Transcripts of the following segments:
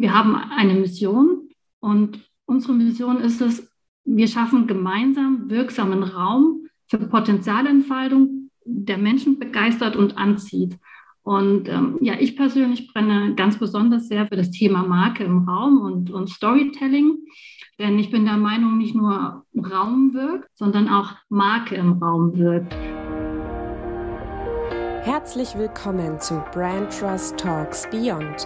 wir haben eine Mission und unsere Mission ist es, wir schaffen gemeinsam wirksamen Raum für Potenzialentfaltung, der Menschen begeistert und anzieht. Und ähm, ja, ich persönlich brenne ganz besonders sehr für das Thema Marke im Raum und, und Storytelling. Denn ich bin der Meinung, nicht nur Raum wirkt, sondern auch Marke im Raum wirkt. Herzlich willkommen zu Brand Trust Talks Beyond,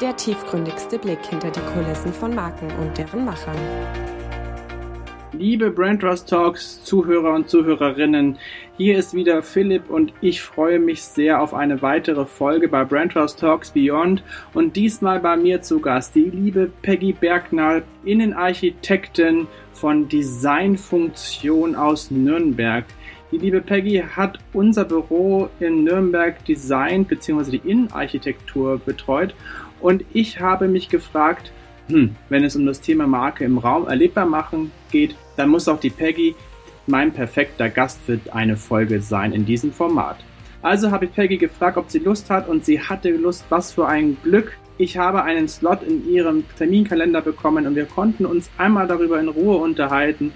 der tiefgründigste Blick hinter die Kulissen von Marken und deren Machern. Liebe Brand Trust Talks Zuhörer und Zuhörerinnen, hier ist wieder Philipp und ich freue mich sehr auf eine weitere Folge bei Brand Trust Talks Beyond und diesmal bei mir zu Gast die liebe Peggy Bergner, Innenarchitektin von Designfunktion aus Nürnberg. Die liebe Peggy hat unser Büro in Nürnberg designt bzw. die Innenarchitektur betreut und ich habe mich gefragt, hm, wenn es um das Thema Marke im Raum erlebbar machen geht, dann muss auch die Peggy mein perfekter Gast für eine Folge sein in diesem Format. Also habe ich Peggy gefragt, ob sie Lust hat und sie hatte Lust, was für ein Glück. Ich habe einen Slot in ihrem Terminkalender bekommen und wir konnten uns einmal darüber in Ruhe unterhalten,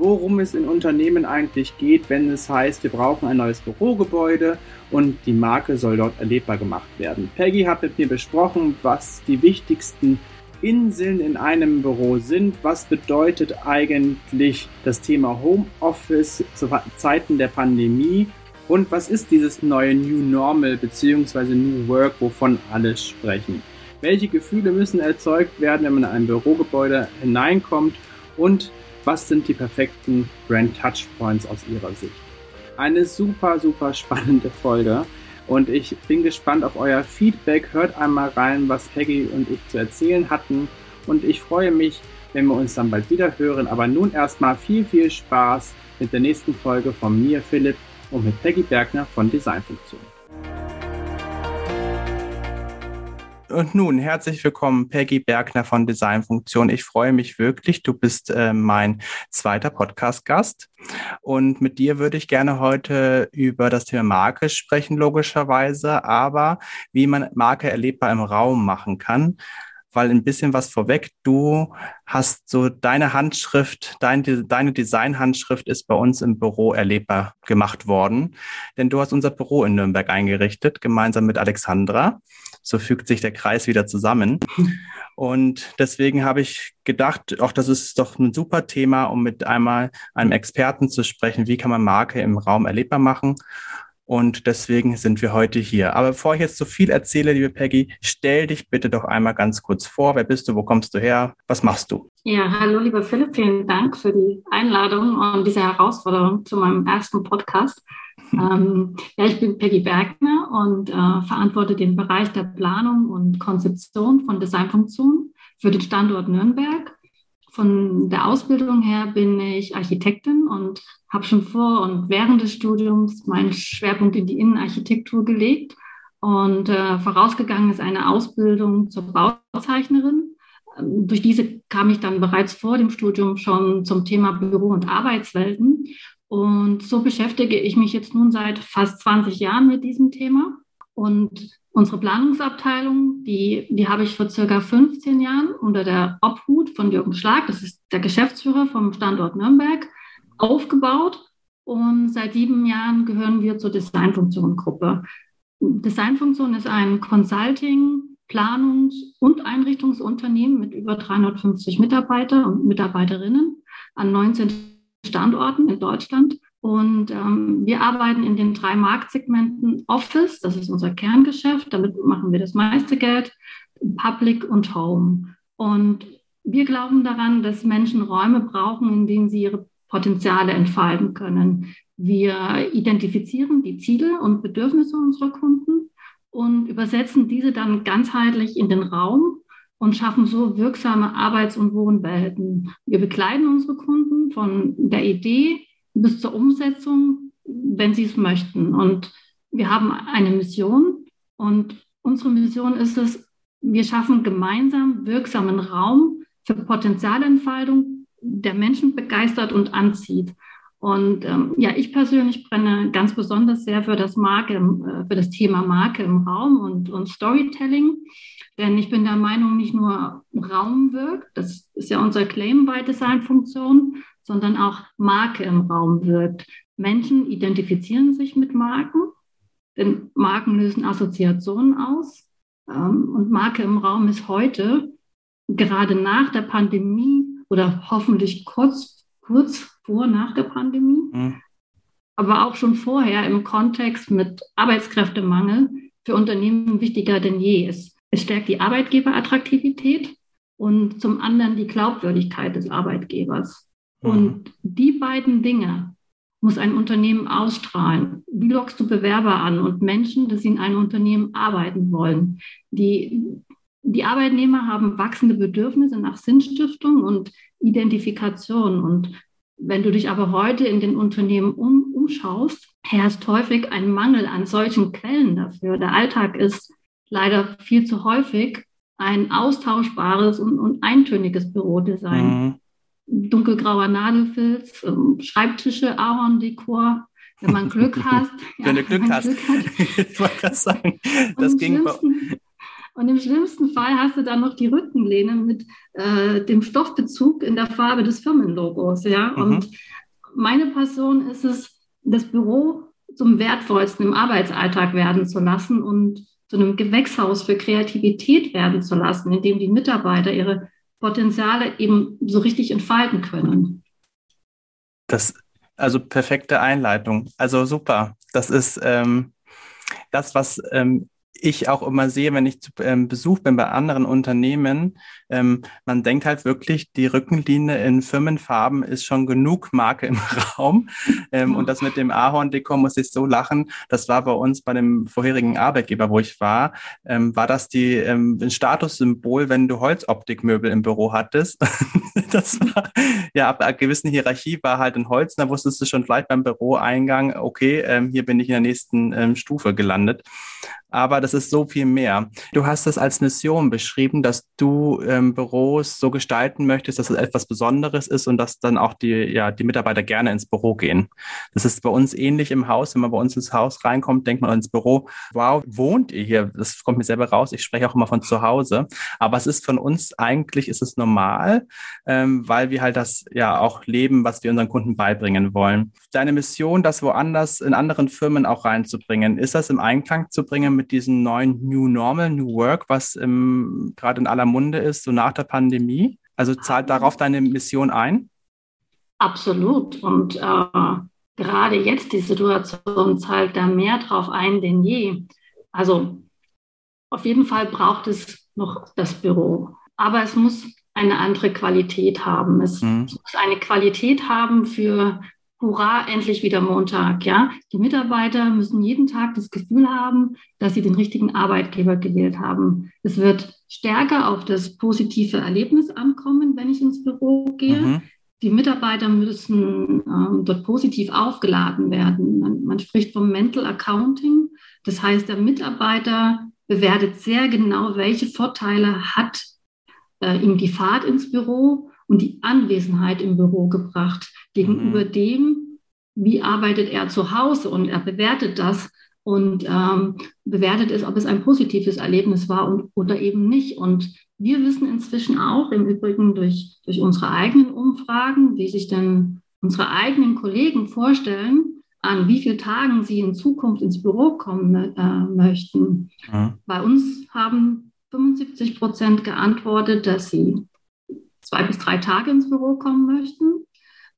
worum es in Unternehmen eigentlich geht, wenn es heißt, wir brauchen ein neues Bürogebäude und die Marke soll dort erlebbar gemacht werden. Peggy hat mit mir besprochen, was die wichtigsten Inseln in einem Büro sind. Was bedeutet eigentlich das Thema Homeoffice zu Zeiten der Pandemie? Und was ist dieses neue New Normal bzw. New Work, wovon alle sprechen? Welche Gefühle müssen erzeugt werden, wenn man in ein Bürogebäude hineinkommt? Und was sind die perfekten Brand Touchpoints aus Ihrer Sicht? Eine super, super spannende Folge. Und ich bin gespannt auf euer Feedback. Hört einmal rein, was Peggy und ich zu erzählen hatten. Und ich freue mich, wenn wir uns dann bald wieder hören. Aber nun erstmal viel, viel Spaß mit der nächsten Folge von mir, Philipp, und mit Peggy Bergner von Designfunktion. Und nun herzlich willkommen, Peggy Bergner von Designfunktion. Ich freue mich wirklich. Du bist äh, mein zweiter Podcast-Gast. Und mit dir würde ich gerne heute über das Thema Marke sprechen, logischerweise, aber wie man Marke erlebbar im Raum machen kann weil ein bisschen was vorweg. Du hast so deine Handschrift, dein, deine Design-Handschrift ist bei uns im Büro erlebbar gemacht worden. Denn du hast unser Büro in Nürnberg eingerichtet, gemeinsam mit Alexandra. So fügt sich der Kreis wieder zusammen. Und deswegen habe ich gedacht, auch das ist doch ein super Thema, um mit einmal einem Experten zu sprechen. Wie kann man Marke im Raum erlebbar machen? Und deswegen sind wir heute hier. Aber bevor ich jetzt so viel erzähle, liebe Peggy, stell dich bitte doch einmal ganz kurz vor. Wer bist du? Wo kommst du her? Was machst du? Ja, hallo, lieber Philipp. Vielen Dank für die Einladung und diese Herausforderung zu meinem ersten Podcast. ähm, ja, ich bin Peggy Bergner und äh, verantworte den Bereich der Planung und Konzeption von Designfunktionen für den Standort Nürnberg. Von der Ausbildung her bin ich Architektin und habe schon vor und während des Studiums meinen Schwerpunkt in die Innenarchitektur gelegt. Und äh, vorausgegangen ist eine Ausbildung zur Bauzeichnerin. Ähm, durch diese kam ich dann bereits vor dem Studium schon zum Thema Büro- und Arbeitswelten. Und so beschäftige ich mich jetzt nun seit fast 20 Jahren mit diesem Thema. Und unsere Planungsabteilung, die, die habe ich vor circa 15 Jahren unter der Obhut von Jürgen Schlag, das ist der Geschäftsführer vom Standort Nürnberg, aufgebaut. Und seit sieben Jahren gehören wir zur Designfunktion-Gruppe. Designfunktion ist ein Consulting, Planungs- und Einrichtungsunternehmen mit über 350 Mitarbeiter und Mitarbeiterinnen an 19 Standorten in Deutschland. Und ähm, wir arbeiten in den drei Marktsegmenten Office, das ist unser Kerngeschäft, damit machen wir das meiste Geld, Public und Home. Und wir glauben daran, dass Menschen Räume brauchen, in denen sie ihre Potenziale entfalten können. Wir identifizieren die Ziele und Bedürfnisse unserer Kunden und übersetzen diese dann ganzheitlich in den Raum und schaffen so wirksame Arbeits- und Wohnwelten. Wir begleiten unsere Kunden von der Idee bis zur Umsetzung, wenn sie es möchten. Und wir haben eine Mission und unsere Mission ist es, wir schaffen gemeinsam wirksamen Raum für Potenzialentfaltung, der Menschen begeistert und anzieht. Und ähm, ja, ich persönlich brenne ganz besonders sehr für das Marke, äh, für das Thema Marke im Raum und, und Storytelling. Denn ich bin der Meinung, nicht nur Raum wirkt, das ist ja unser Claim bei Designfunktion, sondern auch Marke im Raum wirkt. Menschen identifizieren sich mit Marken, denn Marken lösen Assoziationen aus. Ähm, und Marke im Raum ist heute, gerade nach der Pandemie oder hoffentlich kurz, kurz vor, nach der Pandemie, mhm. aber auch schon vorher im Kontext mit Arbeitskräftemangel für Unternehmen wichtiger denn je. Es, es stärkt die Arbeitgeberattraktivität und zum anderen die Glaubwürdigkeit des Arbeitgebers. Mhm. Und die beiden Dinge muss ein Unternehmen ausstrahlen. Wie lockst du Bewerber an und Menschen, dass sie in einem Unternehmen arbeiten wollen? Die, die Arbeitnehmer haben wachsende Bedürfnisse nach Sinnstiftung und Identifikation. Und wenn du dich aber heute in den Unternehmen um, umschaust, herrscht häufig ein Mangel an solchen Quellen dafür. Der Alltag ist leider viel zu häufig ein austauschbares und, und eintöniges Bürodesign. Mhm dunkelgrauer Nadelfilz, ähm, Schreibtische, Ahorndekor. Wenn man Glück hat. wenn ja, du Glück hast. Glück hat. ich wollte gerade sagen, das ging. Und im schlimmsten Fall hast du dann noch die Rückenlehne mit äh, dem Stoffbezug in der Farbe des Firmenlogos. Ja? Mhm. Und meine Passion ist es, das Büro zum wertvollsten im Arbeitsalltag werden zu lassen und zu einem Gewächshaus für Kreativität werden zu lassen, in dem die Mitarbeiter ihre Potenziale eben so richtig entfalten können. Das, also perfekte Einleitung. Also super. Das ist ähm, das, was ähm, ich auch immer sehe, wenn ich zu ähm, Besuch bin bei anderen Unternehmen, ähm, man denkt halt wirklich, die Rückenlinie in Firmenfarben ist schon genug Marke im Raum. Ähm, und das mit dem Ahorn-Dekor muss ich so lachen. Das war bei uns bei dem vorherigen Arbeitgeber, wo ich war, ähm, war das die, ähm, ein Statussymbol, wenn du Holzoptikmöbel im Büro hattest. das war, ja, ab einer gewissen Hierarchie war halt ein Holz. Da wusstest du schon vielleicht beim Büroeingang, okay, ähm, hier bin ich in der nächsten Stufe gelandet aber das ist so viel mehr. Du hast es als Mission beschrieben, dass du ähm, Büros so gestalten möchtest, dass es etwas Besonderes ist und dass dann auch die, ja, die Mitarbeiter gerne ins Büro gehen. Das ist bei uns ähnlich im Haus. Wenn man bei uns ins Haus reinkommt, denkt man ins Büro, wow, wohnt ihr hier? Das kommt mir selber raus. Ich spreche auch immer von zu Hause. Aber es ist von uns eigentlich, ist es normal, ähm, weil wir halt das ja auch leben, was wir unseren Kunden beibringen wollen. Deine Mission, das woanders in anderen Firmen auch reinzubringen, ist das im Einklang zu bringen mit diesem neuen New Normal, New Work, was gerade in aller Munde ist, so nach der Pandemie? Also zahlt darauf deine Mission ein? Absolut. Und äh, gerade jetzt die Situation zahlt da mehr drauf ein denn je. Also auf jeden Fall braucht es noch das Büro. Aber es muss eine andere Qualität haben. Es mhm. muss eine Qualität haben für hurra, endlich wieder Montag, ja. Die Mitarbeiter müssen jeden Tag das Gefühl haben, dass sie den richtigen Arbeitgeber gewählt haben. Es wird stärker auf das positive Erlebnis ankommen, wenn ich ins Büro gehe. Mhm. Die Mitarbeiter müssen ähm, dort positiv aufgeladen werden. Man, man spricht vom Mental Accounting. Das heißt, der Mitarbeiter bewertet sehr genau, welche Vorteile hat äh, ihm die Fahrt ins Büro und die Anwesenheit im Büro gebracht gegenüber mhm. dem, wie arbeitet er zu Hause und er bewertet das und ähm, bewertet es, ob es ein positives Erlebnis war und, oder eben nicht. Und wir wissen inzwischen auch, im Übrigen durch, durch unsere eigenen Umfragen, wie sich denn unsere eigenen Kollegen vorstellen, an wie vielen Tagen sie in Zukunft ins Büro kommen äh, möchten. Mhm. Bei uns haben 75 Prozent geantwortet, dass sie zwei bis drei Tage ins Büro kommen möchten.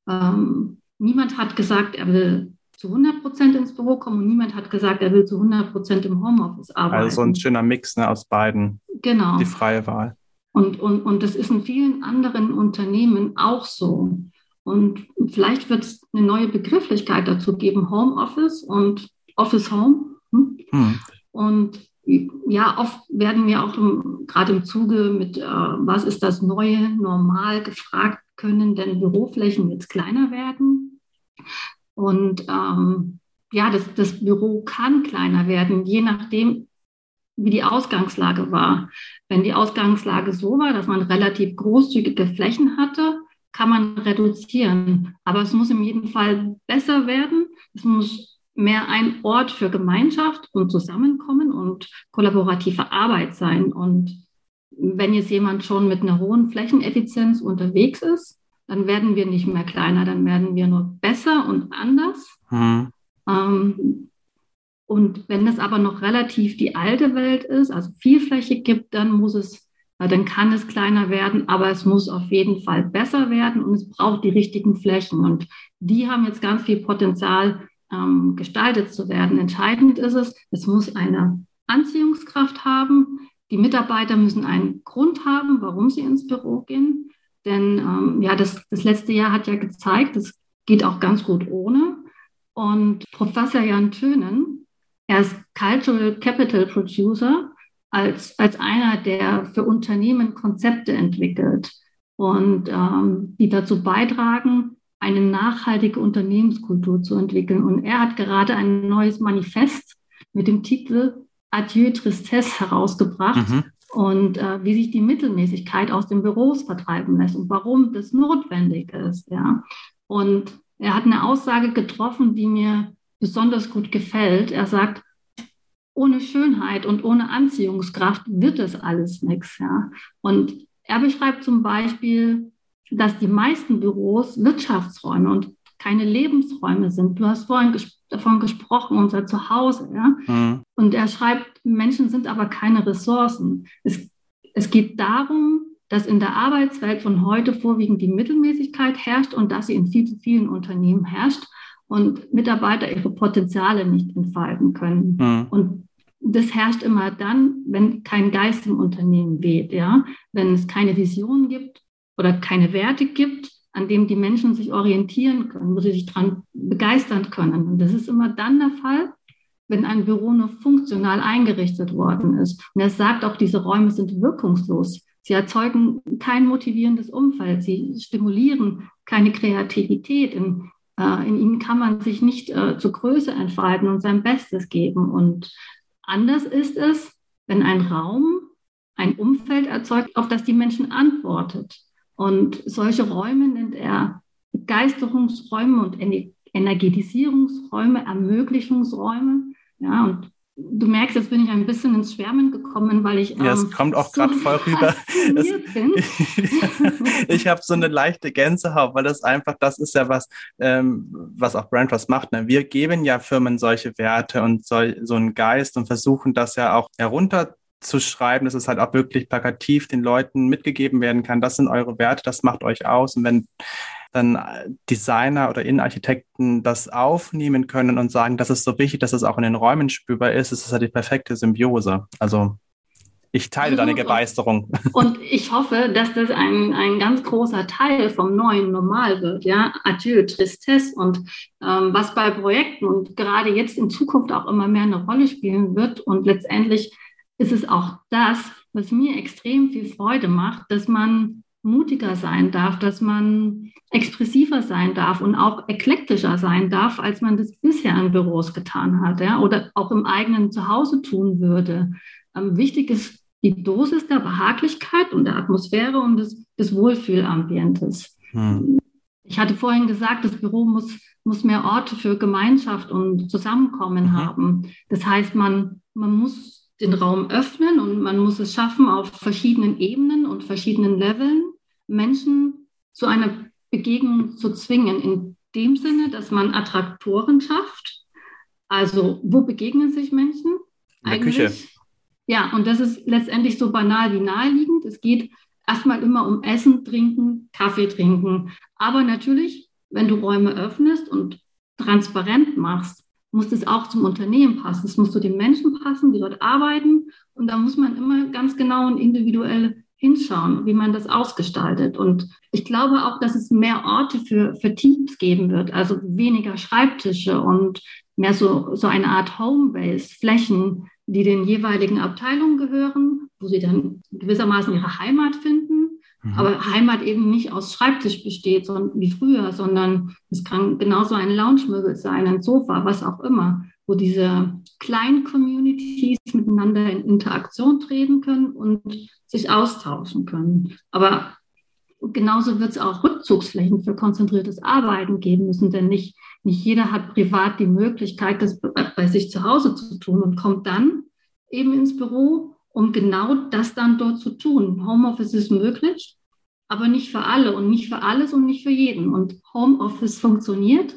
Ähm, niemand hat gesagt, er will zu 100 Prozent ins Büro kommen und niemand hat gesagt, er will zu 100 Prozent im Homeoffice arbeiten. Also so ein schöner Mix ne, aus beiden. Genau. Die freie Wahl. Und, und, und das ist in vielen anderen Unternehmen auch so. Und vielleicht wird es eine neue Begrifflichkeit dazu geben, Homeoffice und Office Home. Hm? Hm. Und ja, oft werden wir auch gerade im Zuge mit, äh, was ist das neue Normal gefragt, können denn Büroflächen jetzt kleiner werden? Und ähm, ja, das, das Büro kann kleiner werden, je nachdem, wie die Ausgangslage war. Wenn die Ausgangslage so war, dass man relativ großzügige Flächen hatte, kann man reduzieren. Aber es muss in jedem Fall besser werden. Es muss mehr ein Ort für Gemeinschaft und Zusammenkommen und kollaborative Arbeit sein. Und wenn jetzt jemand schon mit einer hohen Flächeneffizienz unterwegs ist, dann werden wir nicht mehr kleiner, dann werden wir nur besser und anders. Mhm. Ähm, und wenn es aber noch relativ die alte Welt ist, also viel Fläche gibt, dann muss es, dann kann es kleiner werden, aber es muss auf jeden Fall besser werden und es braucht die richtigen Flächen. Und die haben jetzt ganz viel Potenzial, ähm, gestaltet zu werden. Entscheidend ist es, es muss eine Anziehungskraft haben. Die Mitarbeiter müssen einen Grund haben, warum sie ins Büro gehen. Denn ähm, ja, das, das letzte Jahr hat ja gezeigt, es geht auch ganz gut ohne. Und Professor Jan Tönen, er ist Cultural Capital Producer, als, als einer, der für Unternehmen Konzepte entwickelt und ähm, die dazu beitragen, eine nachhaltige Unternehmenskultur zu entwickeln. Und er hat gerade ein neues Manifest mit dem Titel Adieu Tristesse herausgebracht. Mhm. Und äh, wie sich die Mittelmäßigkeit aus den Büros vertreiben lässt und warum das notwendig ist. Ja. Und er hat eine Aussage getroffen, die mir besonders gut gefällt. Er sagt, ohne Schönheit und ohne Anziehungskraft wird das alles nichts. Ja. Und er beschreibt zum Beispiel, dass die meisten Büros Wirtschaftsräume und keine Lebensräume sind. Du hast vorhin ges davon gesprochen, unser Zuhause. Ja? Mhm. Und er schreibt, Menschen sind aber keine Ressourcen. Es, es geht darum, dass in der Arbeitswelt von heute vorwiegend die Mittelmäßigkeit herrscht und dass sie in viel zu vielen Unternehmen herrscht und Mitarbeiter ihre Potenziale nicht entfalten können. Mhm. Und das herrscht immer dann, wenn kein Geist im Unternehmen weht, ja, wenn es keine Vision gibt oder keine Werte gibt, an dem die Menschen sich orientieren können, wo sie sich daran begeistern können. Und das ist immer dann der Fall, wenn ein Büro nur funktional eingerichtet worden ist. Und er sagt auch, diese Räume sind wirkungslos. Sie erzeugen kein motivierendes Umfeld. Sie stimulieren keine Kreativität. In, äh, in ihnen kann man sich nicht äh, zur Größe entfalten und sein Bestes geben. Und anders ist es, wenn ein Raum ein Umfeld erzeugt, auf das die Menschen antwortet. Und solche Räume nennt er Begeisterungsräume und Energetisierungsräume, Ermöglichungsräume. Ja, und du merkst, jetzt bin ich ein bisschen ins Schwärmen gekommen, weil ich. Ja, es ähm, kommt auch so gerade voll rüber. Es, ich habe so eine leichte Gänsehaut, weil das einfach, das ist ja was, ähm, was auch Brandtrust macht. Ne? Wir geben ja Firmen solche Werte und so, so einen Geist und versuchen das ja auch herunter zu schreiben, dass es halt auch wirklich plakativ den Leuten mitgegeben werden kann. Das sind eure Werte, das macht euch aus. Und wenn dann Designer oder Innenarchitekten das aufnehmen können und sagen, das ist so wichtig, dass es auch in den Räumen spürbar ist, ist es halt die perfekte Symbiose. Also ich teile deine Begeisterung. Und ich hoffe, dass das ein, ein ganz großer Teil vom neuen Normal wird. Ja, Adieu, Tristesse und ähm, was bei Projekten und gerade jetzt in Zukunft auch immer mehr eine Rolle spielen wird und letztendlich ist es auch das, was mir extrem viel Freude macht, dass man mutiger sein darf, dass man expressiver sein darf und auch eklektischer sein darf, als man das bisher in Büros getan hat ja, oder auch im eigenen Zuhause tun würde. Ähm, wichtig ist die Dosis der Behaglichkeit und der Atmosphäre und des, des Wohlfühlambientes. Hm. Ich hatte vorhin gesagt, das Büro muss, muss mehr Orte für Gemeinschaft und Zusammenkommen mhm. haben. Das heißt, man, man muss den Raum öffnen und man muss es schaffen, auf verschiedenen Ebenen und verschiedenen Leveln Menschen zu einer Begegnung zu zwingen. In dem Sinne, dass man Attraktoren schafft. Also, wo begegnen sich Menschen? In der Küche. Ja, und das ist letztendlich so banal wie naheliegend. Es geht erstmal immer um Essen, Trinken, Kaffee trinken. Aber natürlich, wenn du Räume öffnest und transparent machst, muss das auch zum Unternehmen passen. Es muss zu den Menschen passen, die dort arbeiten. Und da muss man immer ganz genau und individuell hinschauen, wie man das ausgestaltet. Und ich glaube auch, dass es mehr Orte für, für Teams geben wird, also weniger Schreibtische und mehr so, so eine Art Homebase, Flächen, die den jeweiligen Abteilungen gehören, wo sie dann gewissermaßen ihre Heimat finden Mhm. Aber Heimat eben nicht aus Schreibtisch besteht, sondern wie früher, sondern es kann genauso ein Lounge-Möbel sein, ein Sofa, was auch immer, wo diese kleinen Communities miteinander in Interaktion treten können und sich austauschen können. Aber genauso wird es auch Rückzugsflächen für konzentriertes Arbeiten geben müssen, denn nicht, nicht jeder hat privat die Möglichkeit, das bei sich zu Hause zu tun und kommt dann eben ins Büro um genau das dann dort zu tun. Homeoffice ist möglich, aber nicht für alle und nicht für alles und nicht für jeden. Und Homeoffice funktioniert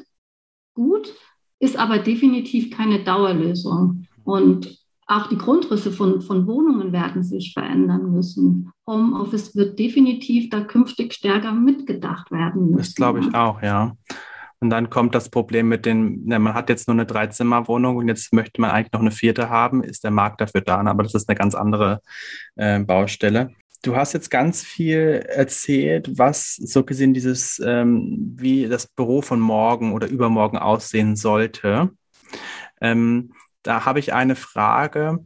gut, ist aber definitiv keine Dauerlösung. Und auch die Grundrisse von, von Wohnungen werden sich verändern müssen. Homeoffice wird definitiv da künftig stärker mitgedacht werden müssen. Das glaube ich auch, ja. Und dann kommt das Problem mit den, na, man hat jetzt nur eine Dreizimmerwohnung und jetzt möchte man eigentlich noch eine vierte haben, ist der Markt dafür da, aber das ist eine ganz andere äh, Baustelle. Du hast jetzt ganz viel erzählt, was so gesehen dieses, ähm, wie das Büro von morgen oder übermorgen aussehen sollte. Ähm, da habe ich eine Frage.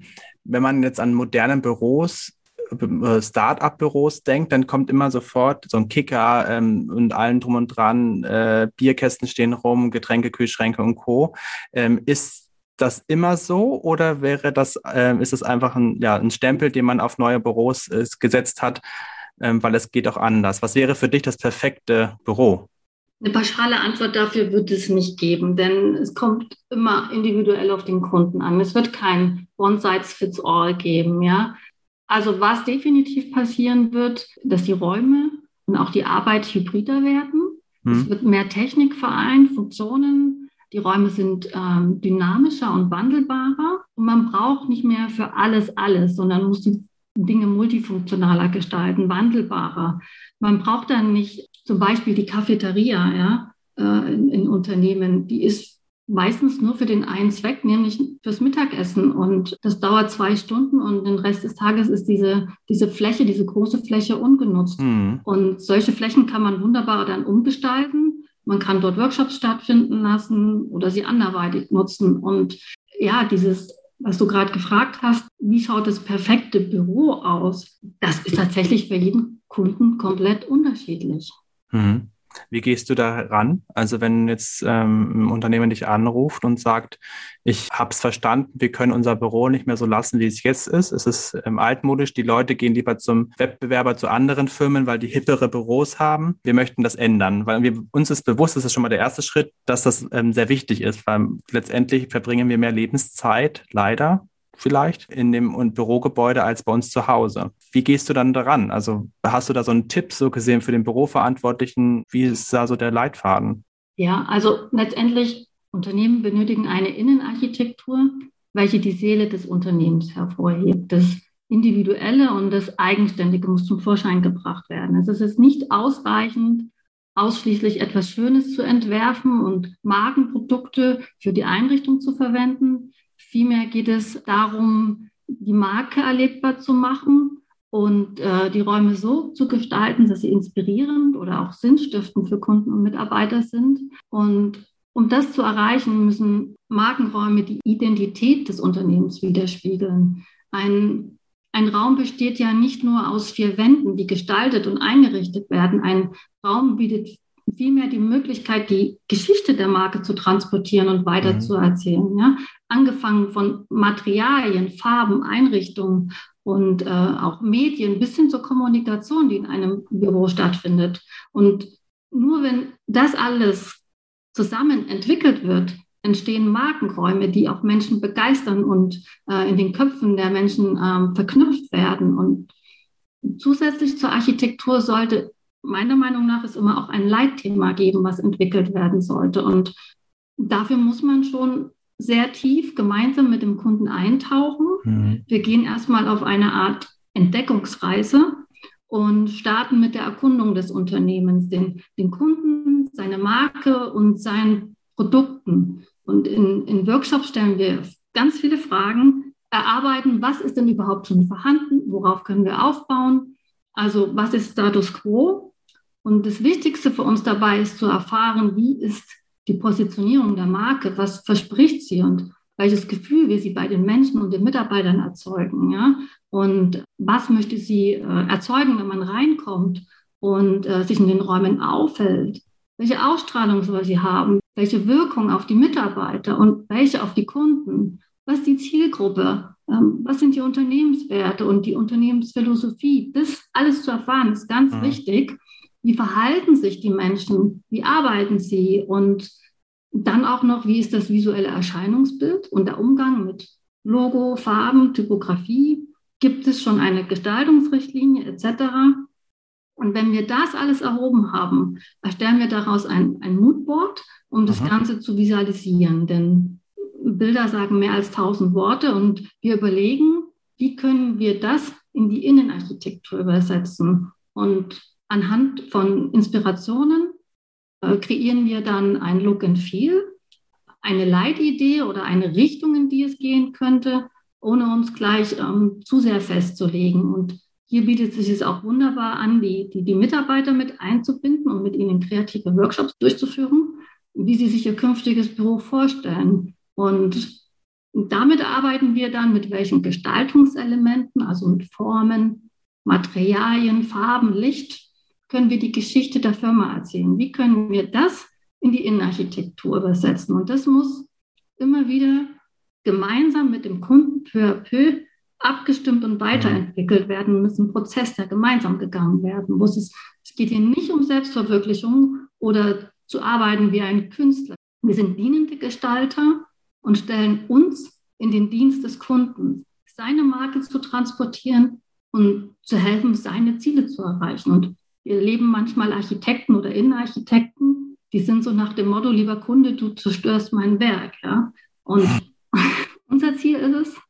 Wenn man jetzt an modernen Büros Start-up-Büros denkt, dann kommt immer sofort so ein Kicker ähm, und allen drum und dran, äh, Bierkästen stehen rum, Getränke, Kühlschränke und Co. Ähm, ist das immer so oder wäre das, äh, ist es einfach ein, ja, ein Stempel, den man auf neue Büros äh, gesetzt hat, ähm, weil es geht auch anders? Was wäre für dich das perfekte Büro? Eine pauschale Antwort dafür wird es nicht geben, denn es kommt immer individuell auf den Kunden an. Es wird kein One-Size-Fits-All geben, ja. Also was definitiv passieren wird, dass die Räume und auch die Arbeit hybrider werden. Hm. Es wird mehr Technik vereint, Funktionen. Die Räume sind ähm, dynamischer und wandelbarer. Und man braucht nicht mehr für alles alles, sondern muss die Dinge multifunktionaler gestalten, wandelbarer. Man braucht dann nicht zum Beispiel die Cafeteria ja, äh, in, in Unternehmen, die ist meistens nur für den einen Zweck, nämlich fürs Mittagessen. Und das dauert zwei Stunden und den Rest des Tages ist diese, diese Fläche, diese große Fläche ungenutzt. Mhm. Und solche Flächen kann man wunderbar dann umgestalten. Man kann dort Workshops stattfinden lassen oder sie anderweitig nutzen. Und ja, dieses, was du gerade gefragt hast, wie schaut das perfekte Büro aus? Das ist tatsächlich für jeden Kunden komplett unterschiedlich. Mhm. Wie gehst du da ran? Also wenn jetzt ähm, ein Unternehmen dich anruft und sagt, ich habe es verstanden, wir können unser Büro nicht mehr so lassen, wie es jetzt ist. Es ist ähm, altmodisch, die Leute gehen lieber zum Wettbewerber, zu anderen Firmen, weil die hippere Büros haben. Wir möchten das ändern, weil wir, uns ist bewusst, das ist schon mal der erste Schritt, dass das ähm, sehr wichtig ist, weil letztendlich verbringen wir mehr Lebenszeit, leider, vielleicht in dem Bürogebäude als bei uns zu Hause. Wie gehst du dann daran? Also hast du da so einen Tipp so gesehen für den Büroverantwortlichen? Wie ist da so der Leitfaden? Ja, also letztendlich Unternehmen benötigen eine Innenarchitektur, welche die Seele des Unternehmens hervorhebt. Das Individuelle und das Eigenständige muss zum Vorschein gebracht werden. Also es ist nicht ausreichend, ausschließlich etwas Schönes zu entwerfen und Markenprodukte für die Einrichtung zu verwenden. Vielmehr geht es darum, die Marke erlebbar zu machen und äh, die Räume so zu gestalten, dass sie inspirierend oder auch sinnstiftend für Kunden und Mitarbeiter sind. Und um das zu erreichen, müssen Markenräume die Identität des Unternehmens widerspiegeln. Ein, ein Raum besteht ja nicht nur aus vier Wänden, die gestaltet und eingerichtet werden. Ein Raum bietet vielmehr die Möglichkeit, die Geschichte der Marke zu transportieren und weiterzuerzählen. Mhm. Ja? Angefangen von Materialien, Farben, Einrichtungen und äh, auch Medien bis hin zur Kommunikation, die in einem Büro stattfindet. Und nur wenn das alles zusammen entwickelt wird, entstehen Markenräume, die auch Menschen begeistern und äh, in den Köpfen der Menschen äh, verknüpft werden. Und zusätzlich zur Architektur sollte meiner Meinung nach es immer auch ein Leitthema geben, was entwickelt werden sollte. Und dafür muss man schon sehr tief gemeinsam mit dem Kunden eintauchen. Mhm. Wir gehen erstmal auf eine Art Entdeckungsreise und starten mit der Erkundung des Unternehmens, den, den Kunden, seine Marke und seinen Produkten. Und in, in Workshops stellen wir ganz viele Fragen, erarbeiten, was ist denn überhaupt schon vorhanden, worauf können wir aufbauen, also was ist Status quo und das Wichtigste für uns dabei ist zu erfahren, wie ist die Positionierung der Marke, was verspricht sie und welches Gefühl wir sie bei den Menschen und den Mitarbeitern erzeugen. Ja? Und was möchte sie äh, erzeugen, wenn man reinkommt und äh, sich in den Räumen aufhält? Welche Ausstrahlung soll sie haben? Welche Wirkung auf die Mitarbeiter und welche auf die Kunden? Was ist die Zielgruppe? Ähm, was sind die Unternehmenswerte und die Unternehmensphilosophie? Das alles zu erfahren ist ganz mhm. wichtig wie verhalten sich die Menschen, wie arbeiten sie und dann auch noch, wie ist das visuelle Erscheinungsbild und der Umgang mit Logo, Farben, Typografie Gibt es schon eine Gestaltungsrichtlinie etc.? Und wenn wir das alles erhoben haben, erstellen wir daraus ein, ein Moodboard, um das Aha. Ganze zu visualisieren. Denn Bilder sagen mehr als tausend Worte und wir überlegen, wie können wir das in die Innenarchitektur übersetzen. Und anhand von Inspirationen äh, kreieren wir dann ein Look and Feel, eine Leitidee oder eine Richtung, in die es gehen könnte, ohne uns gleich ähm, zu sehr festzulegen. Und hier bietet sich es auch wunderbar an, die, die, die Mitarbeiter mit einzubinden und mit ihnen kreative Workshops durchzuführen, wie sie sich ihr künftiges Büro vorstellen. Und damit arbeiten wir dann mit welchen Gestaltungselementen, also mit Formen, Materialien, Farben, Licht, können wir die Geschichte der Firma erzählen. Wie können wir das in die Innenarchitektur übersetzen? Und das muss immer wieder gemeinsam mit dem Kunden peu à peu abgestimmt und weiterentwickelt werden, muss ein Prozess, der gemeinsam gegangen werden muss. Es, es geht hier nicht um Selbstverwirklichung oder zu arbeiten wie ein Künstler. Wir sind dienende Gestalter und stellen uns in den Dienst des Kunden, seine Marke zu transportieren und zu helfen, seine Ziele zu erreichen. Und wir erleben manchmal Architekten oder Innenarchitekten, die sind so nach dem Motto, lieber Kunde, du zerstörst mein Werk. Ja? Und unser Ziel ist es,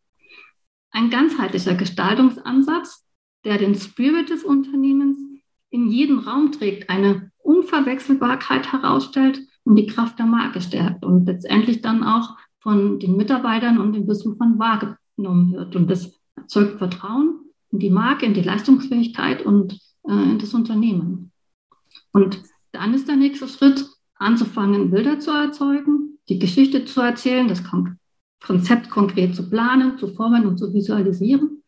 ein ganzheitlicher Gestaltungsansatz, der den Spirit des Unternehmens in jeden Raum trägt, eine Unverwechselbarkeit herausstellt und die Kraft der Marke stärkt und letztendlich dann auch von den Mitarbeitern und den Besuchern wahrgenommen wird. Und das erzeugt Vertrauen in die Marke, in die Leistungsfähigkeit und in das Unternehmen. Und dann ist der nächste Schritt, anzufangen, Bilder zu erzeugen, die Geschichte zu erzählen, das Konzept konkret zu planen, zu formen und zu visualisieren.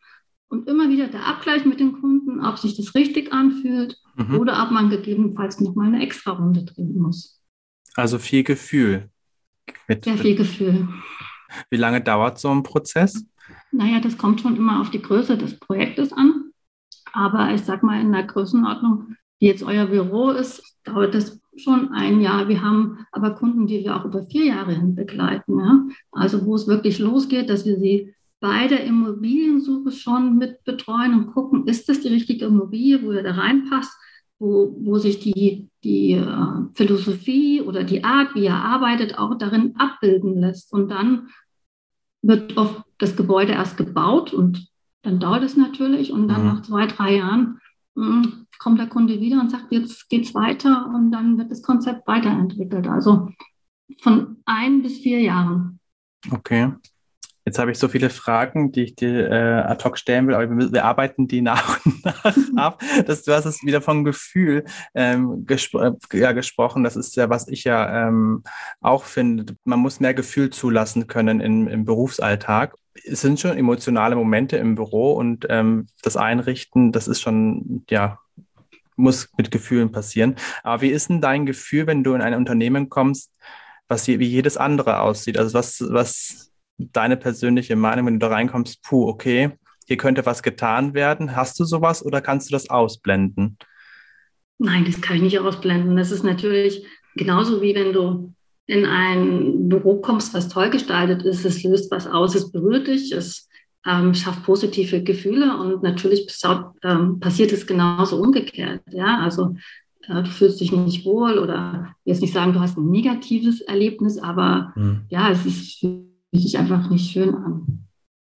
Und immer wieder der Abgleich mit den Kunden, ob sich das richtig anfühlt mhm. oder ob man gegebenenfalls nochmal eine extra Runde drehen muss. Also viel Gefühl. Mit, Sehr viel Gefühl. Wie lange dauert so ein Prozess? Naja, das kommt schon immer auf die Größe des Projektes an. Aber ich sag mal, in der Größenordnung, wie jetzt euer Büro ist, dauert das schon ein Jahr. Wir haben aber Kunden, die wir auch über vier Jahre hin begleiten. Ja? Also wo es wirklich losgeht, dass wir sie bei der Immobiliensuche schon mit betreuen und gucken, ist das die richtige Immobilie, wo er da reinpasst? wo, wo sich die, die äh, Philosophie oder die Art, wie er arbeitet, auch darin abbilden lässt. Und dann wird oft das Gebäude erst gebaut und dann dauert es natürlich und dann mhm. nach zwei, drei Jahren hm, kommt der Kunde wieder und sagt, jetzt geht es weiter und dann wird das Konzept weiterentwickelt. Also von ein bis vier Jahren. Okay. Jetzt habe ich so viele Fragen, die ich dir äh, ad hoc stellen will, aber wir, wir arbeiten die nach und nach ab. Das, du hast es wieder vom Gefühl ähm, gespro äh, ja, gesprochen. Das ist ja, was ich ja ähm, auch finde. Man muss mehr Gefühl zulassen können in, im Berufsalltag. Es sind schon emotionale Momente im Büro und ähm, das Einrichten, das ist schon, ja, muss mit Gefühlen passieren. Aber wie ist denn dein Gefühl, wenn du in ein Unternehmen kommst, was wie jedes andere aussieht? Also was, was deine persönliche Meinung, wenn du da reinkommst, puh, okay, hier könnte was getan werden. Hast du sowas oder kannst du das ausblenden? Nein, das kann ich nicht ausblenden. Das ist natürlich genauso wie wenn du in ein Büro kommst, was toll gestaltet ist. Es löst was aus, es berührt dich, es ähm, schafft positive Gefühle und natürlich ähm, passiert es genauso umgekehrt. Ja, also äh, du fühlst dich nicht wohl oder jetzt nicht sagen, du hast ein negatives Erlebnis, aber mhm. ja, es ist fühlt sich einfach nicht schön an.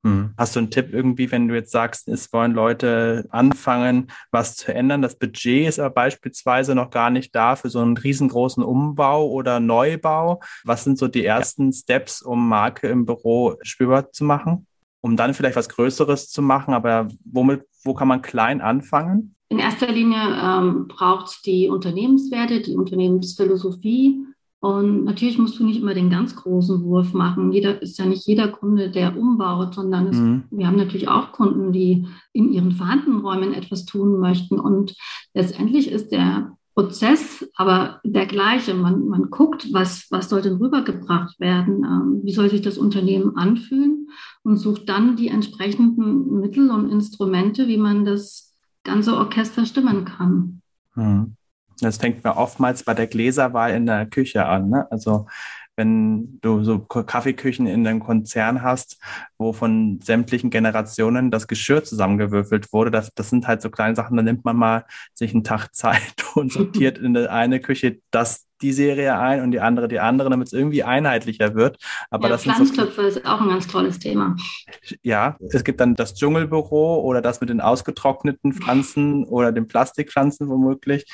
Hm. Hast du einen Tipp irgendwie, wenn du jetzt sagst, es wollen Leute anfangen, was zu ändern? Das Budget ist aber beispielsweise noch gar nicht da für so einen riesengroßen Umbau oder Neubau. Was sind so die ersten Steps, um Marke im Büro spürbar zu machen? Um dann vielleicht was Größeres zu machen, aber womit, wo kann man klein anfangen? In erster Linie ähm, braucht es die Unternehmenswerte, die Unternehmensphilosophie, und natürlich musst du nicht immer den ganz großen Wurf machen. Jeder ist ja nicht jeder Kunde, der umbaut, sondern es, mhm. wir haben natürlich auch Kunden, die in ihren vorhandenen Räumen etwas tun möchten. Und letztendlich ist der Prozess aber der gleiche. Man, man guckt, was, was soll denn rübergebracht werden? Ähm, wie soll sich das Unternehmen anfühlen? Und sucht dann die entsprechenden Mittel und Instrumente, wie man das ganze Orchester stimmen kann. Mhm. Das fängt mir oftmals bei der Gläserwahl in der Küche an. Ne? Also wenn du so Kaffeeküchen in einem Konzern hast, wo von sämtlichen Generationen das Geschirr zusammengewürfelt wurde. Das, das sind halt so kleine Sachen, da nimmt man mal sich einen Tag Zeit und sortiert in eine Küche das die Serie ein und die andere die andere, damit es irgendwie einheitlicher wird. Aber ja, das Pflanztöpfe so, ist auch ein ganz tolles Thema. Ja, es gibt dann das Dschungelbüro oder das mit den ausgetrockneten Pflanzen oder den Plastikpflanzen womöglich.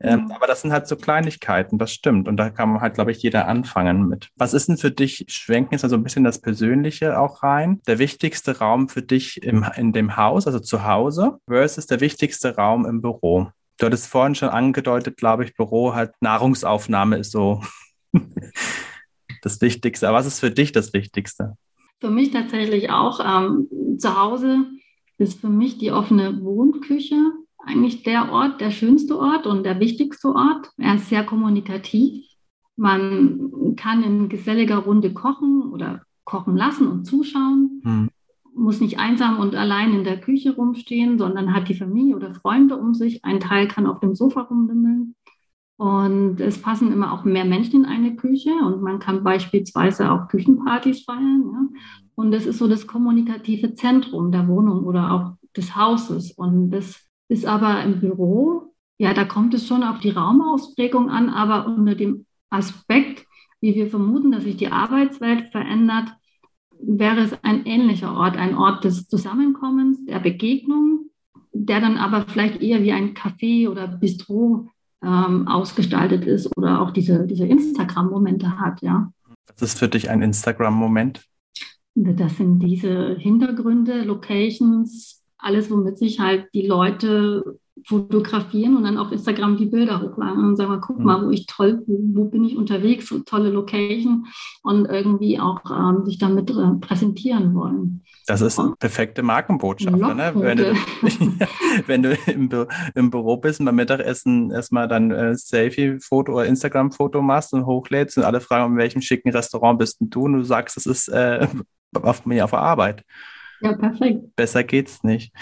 Ähm, mhm. aber das sind halt so Kleinigkeiten, das stimmt. Und da kann man halt, glaube ich, jeder anfangen mit. Was ist denn für dich, schwenken jetzt also ein bisschen das Persönliche auch rein, der wichtigste Raum für dich im, in dem Haus, also zu Hause, versus der wichtigste Raum im Büro? Du hattest vorhin schon angedeutet, glaube ich, Büro hat Nahrungsaufnahme ist so das Wichtigste. Aber was ist für dich das Wichtigste? Für mich tatsächlich auch. Ähm, zu Hause ist für mich die offene Wohnküche eigentlich der Ort, der schönste Ort und der wichtigste Ort. Er ist sehr kommunikativ. Man kann in geselliger Runde kochen oder kochen lassen und zuschauen. Hm muss nicht einsam und allein in der Küche rumstehen, sondern hat die Familie oder Freunde um sich. Ein Teil kann auf dem Sofa rumdimmeln. Und es passen immer auch mehr Menschen in eine Küche und man kann beispielsweise auch Küchenpartys feiern. Ja? Und das ist so das kommunikative Zentrum der Wohnung oder auch des Hauses. Und das ist aber im Büro, ja, da kommt es schon auf die Raumausprägung an, aber unter dem Aspekt, wie wir vermuten, dass sich die Arbeitswelt verändert, wäre es ein ähnlicher Ort, ein Ort des Zusammenkommens, der Begegnung, der dann aber vielleicht eher wie ein Café oder Bistro ähm, ausgestaltet ist oder auch diese, diese Instagram-Momente hat, ja. Was ist für dich ein Instagram-Moment? Das sind diese Hintergründe, Locations, alles, womit sich halt die Leute fotografieren und dann auf Instagram die Bilder hochladen und sagen, guck mhm. mal, wo ich toll, wo, wo, bin ich unterwegs, so tolle Location und irgendwie auch ähm, sich damit äh, präsentieren wollen. Das ist eine perfekte Markenbotschaft. Ne? Wenn du, wenn du im, Bü im, Büro bist und beim Mittagessen erstmal dann äh, Selfie-Foto oder Instagram-Foto machst und hochlädst und alle fragen, in welchem schicken Restaurant bist du und du sagst, es ist äh, auf auf der Arbeit. Ja, perfekt. Besser geht's nicht.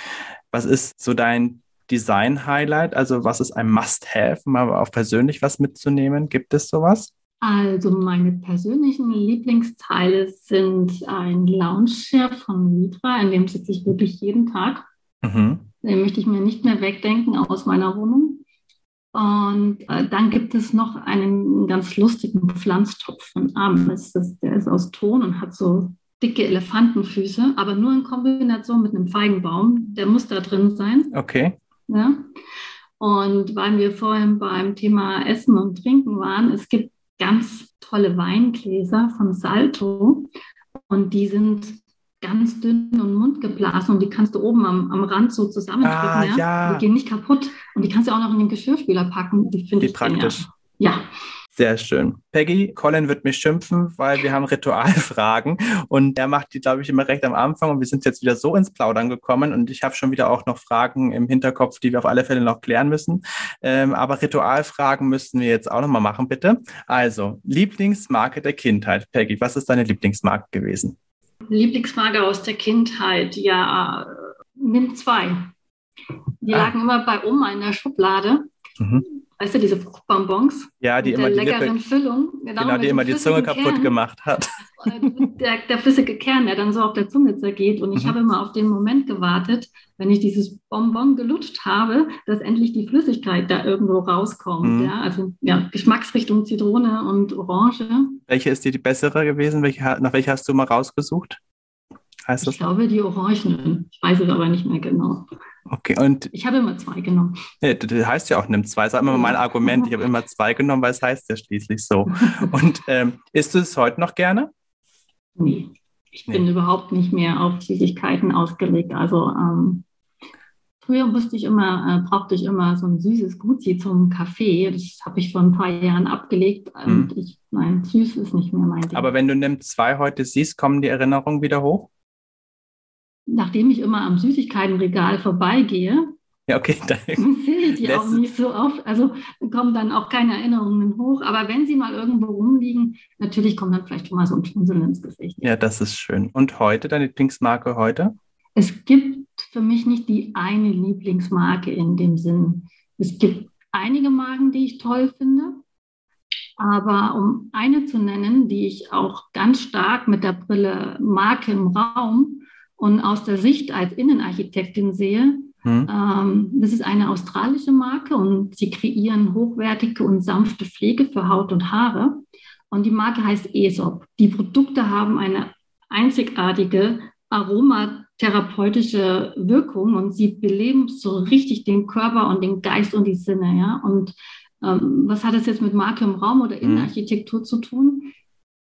Was ist so dein Design-Highlight? Also was ist ein Must-Have, mal auf persönlich was mitzunehmen? Gibt es sowas? Also meine persönlichen Lieblingsteile sind ein Lounge-Chair von Vitra, in dem sitze ich wirklich jeden Tag. Mhm. Den möchte ich mir nicht mehr wegdenken aus meiner Wohnung. Und äh, dann gibt es noch einen ganz lustigen Pflanztopf von Ames. Der ist aus Ton und hat so dicke Elefantenfüße, aber nur in Kombination mit einem Feigenbaum. Der muss da drin sein. Okay. Ja? Und weil wir vorhin beim Thema Essen und Trinken waren, es gibt ganz tolle Weingläser von Salto und die sind ganz dünn und mundgeblasen und die kannst du oben am, am Rand so zusammendrücken. Ah, ja? ja? Die gehen nicht kaputt und die kannst du auch noch in den Geschirrspüler packen. Die finde ich praktisch. Genial. Ja. Sehr schön. Peggy, Colin wird mich schimpfen, weil wir haben Ritualfragen und er macht die, glaube ich, immer recht am Anfang und wir sind jetzt wieder so ins Plaudern gekommen und ich habe schon wieder auch noch Fragen im Hinterkopf, die wir auf alle Fälle noch klären müssen. Ähm, aber Ritualfragen müssten wir jetzt auch nochmal machen, bitte. Also, Lieblingsmarke der Kindheit. Peggy, was ist deine Lieblingsmarke gewesen? Lieblingsmarke aus der Kindheit, ja, nimm zwei. Die ah. lagen immer bei Oma in der Schublade. Mhm weißt du, diese Fruchtbonbons. Ja, die immer die leckeren Lippe, Füllung. Genau, genau die immer die Zunge kaputt Kern, gemacht hat. Der, der, flüssige Kern, der dann so auf der Zunge zergeht. Und ich mhm. habe immer auf den Moment gewartet, wenn ich dieses Bonbon gelutscht habe, dass endlich die Flüssigkeit da irgendwo rauskommt. Mhm. Ja, also ja, Geschmacksrichtung Zitrone und Orange. Welche ist dir die bessere gewesen? Welche, nach welcher hast du mal rausgesucht? Heißt ich das? glaube die Orangen. Ich weiß es aber nicht mehr genau. Okay, und. Ich habe immer zwei genommen. Ja, das heißt ja auch, nimm zwei. Sag immer mein Argument. Ich habe immer zwei genommen, weil es heißt ja schließlich so. Und ähm, isst du es heute noch gerne? Nee. Ich nee. bin überhaupt nicht mehr auf Süßigkeiten ausgelegt. Also ähm, früher musste ich immer, äh, brauchte ich immer so ein süßes Gucci zum Kaffee. Das habe ich vor ein paar Jahren abgelegt. Und hm. ich, nein, süß ist nicht mehr mein Ding. Aber wenn du nimm zwei heute siehst, kommen die Erinnerungen wieder hoch? Nachdem ich immer am Süßigkeitenregal vorbeigehe, ja, okay, sehe ich die auch nicht so oft. Also kommen dann auch keine Erinnerungen hoch. Aber wenn sie mal irgendwo rumliegen, natürlich kommt dann vielleicht schon mal so ein Schmunzeln ins Gesicht. Ja, das ist schön. Und heute, deine Lieblingsmarke heute? Es gibt für mich nicht die eine Lieblingsmarke in dem Sinn. Es gibt einige Marken, die ich toll finde. Aber um eine zu nennen, die ich auch ganz stark mit der Brille Marke im Raum und aus der Sicht als Innenarchitektin sehe, hm. ähm, das ist eine australische Marke und sie kreieren hochwertige und sanfte Pflege für Haut und Haare. Und die Marke heißt Aesop. Die Produkte haben eine einzigartige aromatherapeutische Wirkung und sie beleben so richtig den Körper und den Geist und die Sinne. Ja? Und ähm, was hat das jetzt mit Marke im Raum oder mhm. Innenarchitektur zu tun?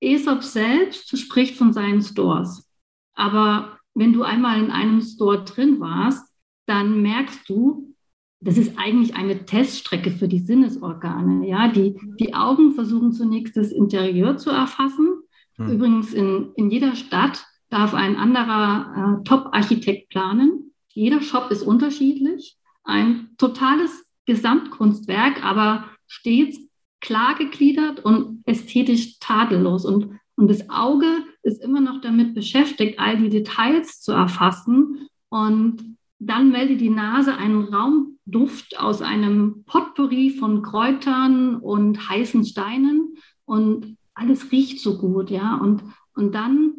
Aesop selbst spricht von seinen Stores. Aber wenn du einmal in einem Store drin warst, dann merkst du, das ist eigentlich eine Teststrecke für die Sinnesorgane. Ja, die, die Augen versuchen zunächst das Interieur zu erfassen. Mhm. Übrigens in, in jeder Stadt darf ein anderer äh, Top-Architekt planen. Jeder Shop ist unterschiedlich. Ein totales Gesamtkunstwerk, aber stets klar gegliedert und ästhetisch tadellos. Und, und das Auge ist immer noch damit beschäftigt, all die Details zu erfassen. Und dann meldet die Nase einen Raumduft aus einem Potpourri von Kräutern und heißen Steinen. Und alles riecht so gut, ja. Und, und dann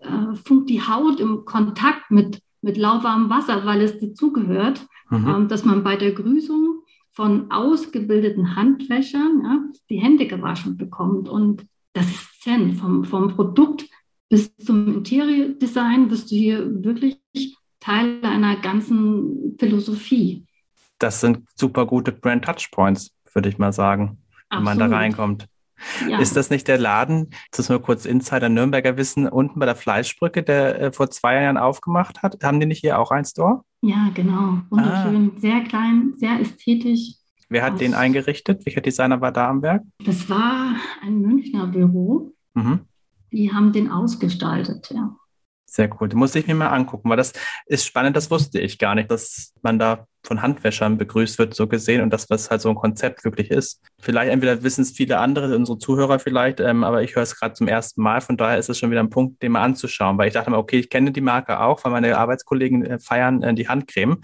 äh, funkt die Haut im Kontakt mit, mit lauwarmem Wasser, weil es dazugehört, mhm. ähm, dass man bei der Grüßung von ausgebildeten Handwäschern ja, die Hände gewaschen bekommt. Und das ist Zen. Vom, vom Produkt bis zum Interior-Design bist du hier wirklich Teil einer ganzen Philosophie. Das sind super gute Brand Touchpoints, würde ich mal sagen, wenn man da reinkommt. Ja. Ist das nicht der Laden, das ist nur kurz Insider Nürnberger Wissen, unten bei der Fleischbrücke, der äh, vor zwei Jahren aufgemacht hat? Haben die nicht hier auch ein Store? Ja, genau. Wunderschön. Ah. Sehr klein, sehr ästhetisch. Wer hat Aus, den eingerichtet? Welcher Designer war da am Werk? Das war ein Münchner Büro. Mhm. Die haben den ausgestaltet, ja. Sehr cool. Den muss ich mir mal angucken, weil das ist spannend, das wusste ich gar nicht, dass man da von Handwäschern begrüßt wird, so gesehen, und dass das halt so ein Konzept wirklich ist. Vielleicht entweder wissen es viele andere, unsere Zuhörer vielleicht, ähm, aber ich höre es gerade zum ersten Mal, von daher ist es schon wieder ein Punkt, den mal anzuschauen, weil ich dachte mir, okay, ich kenne die Marke auch, weil meine Arbeitskollegen äh, feiern äh, die Handcreme.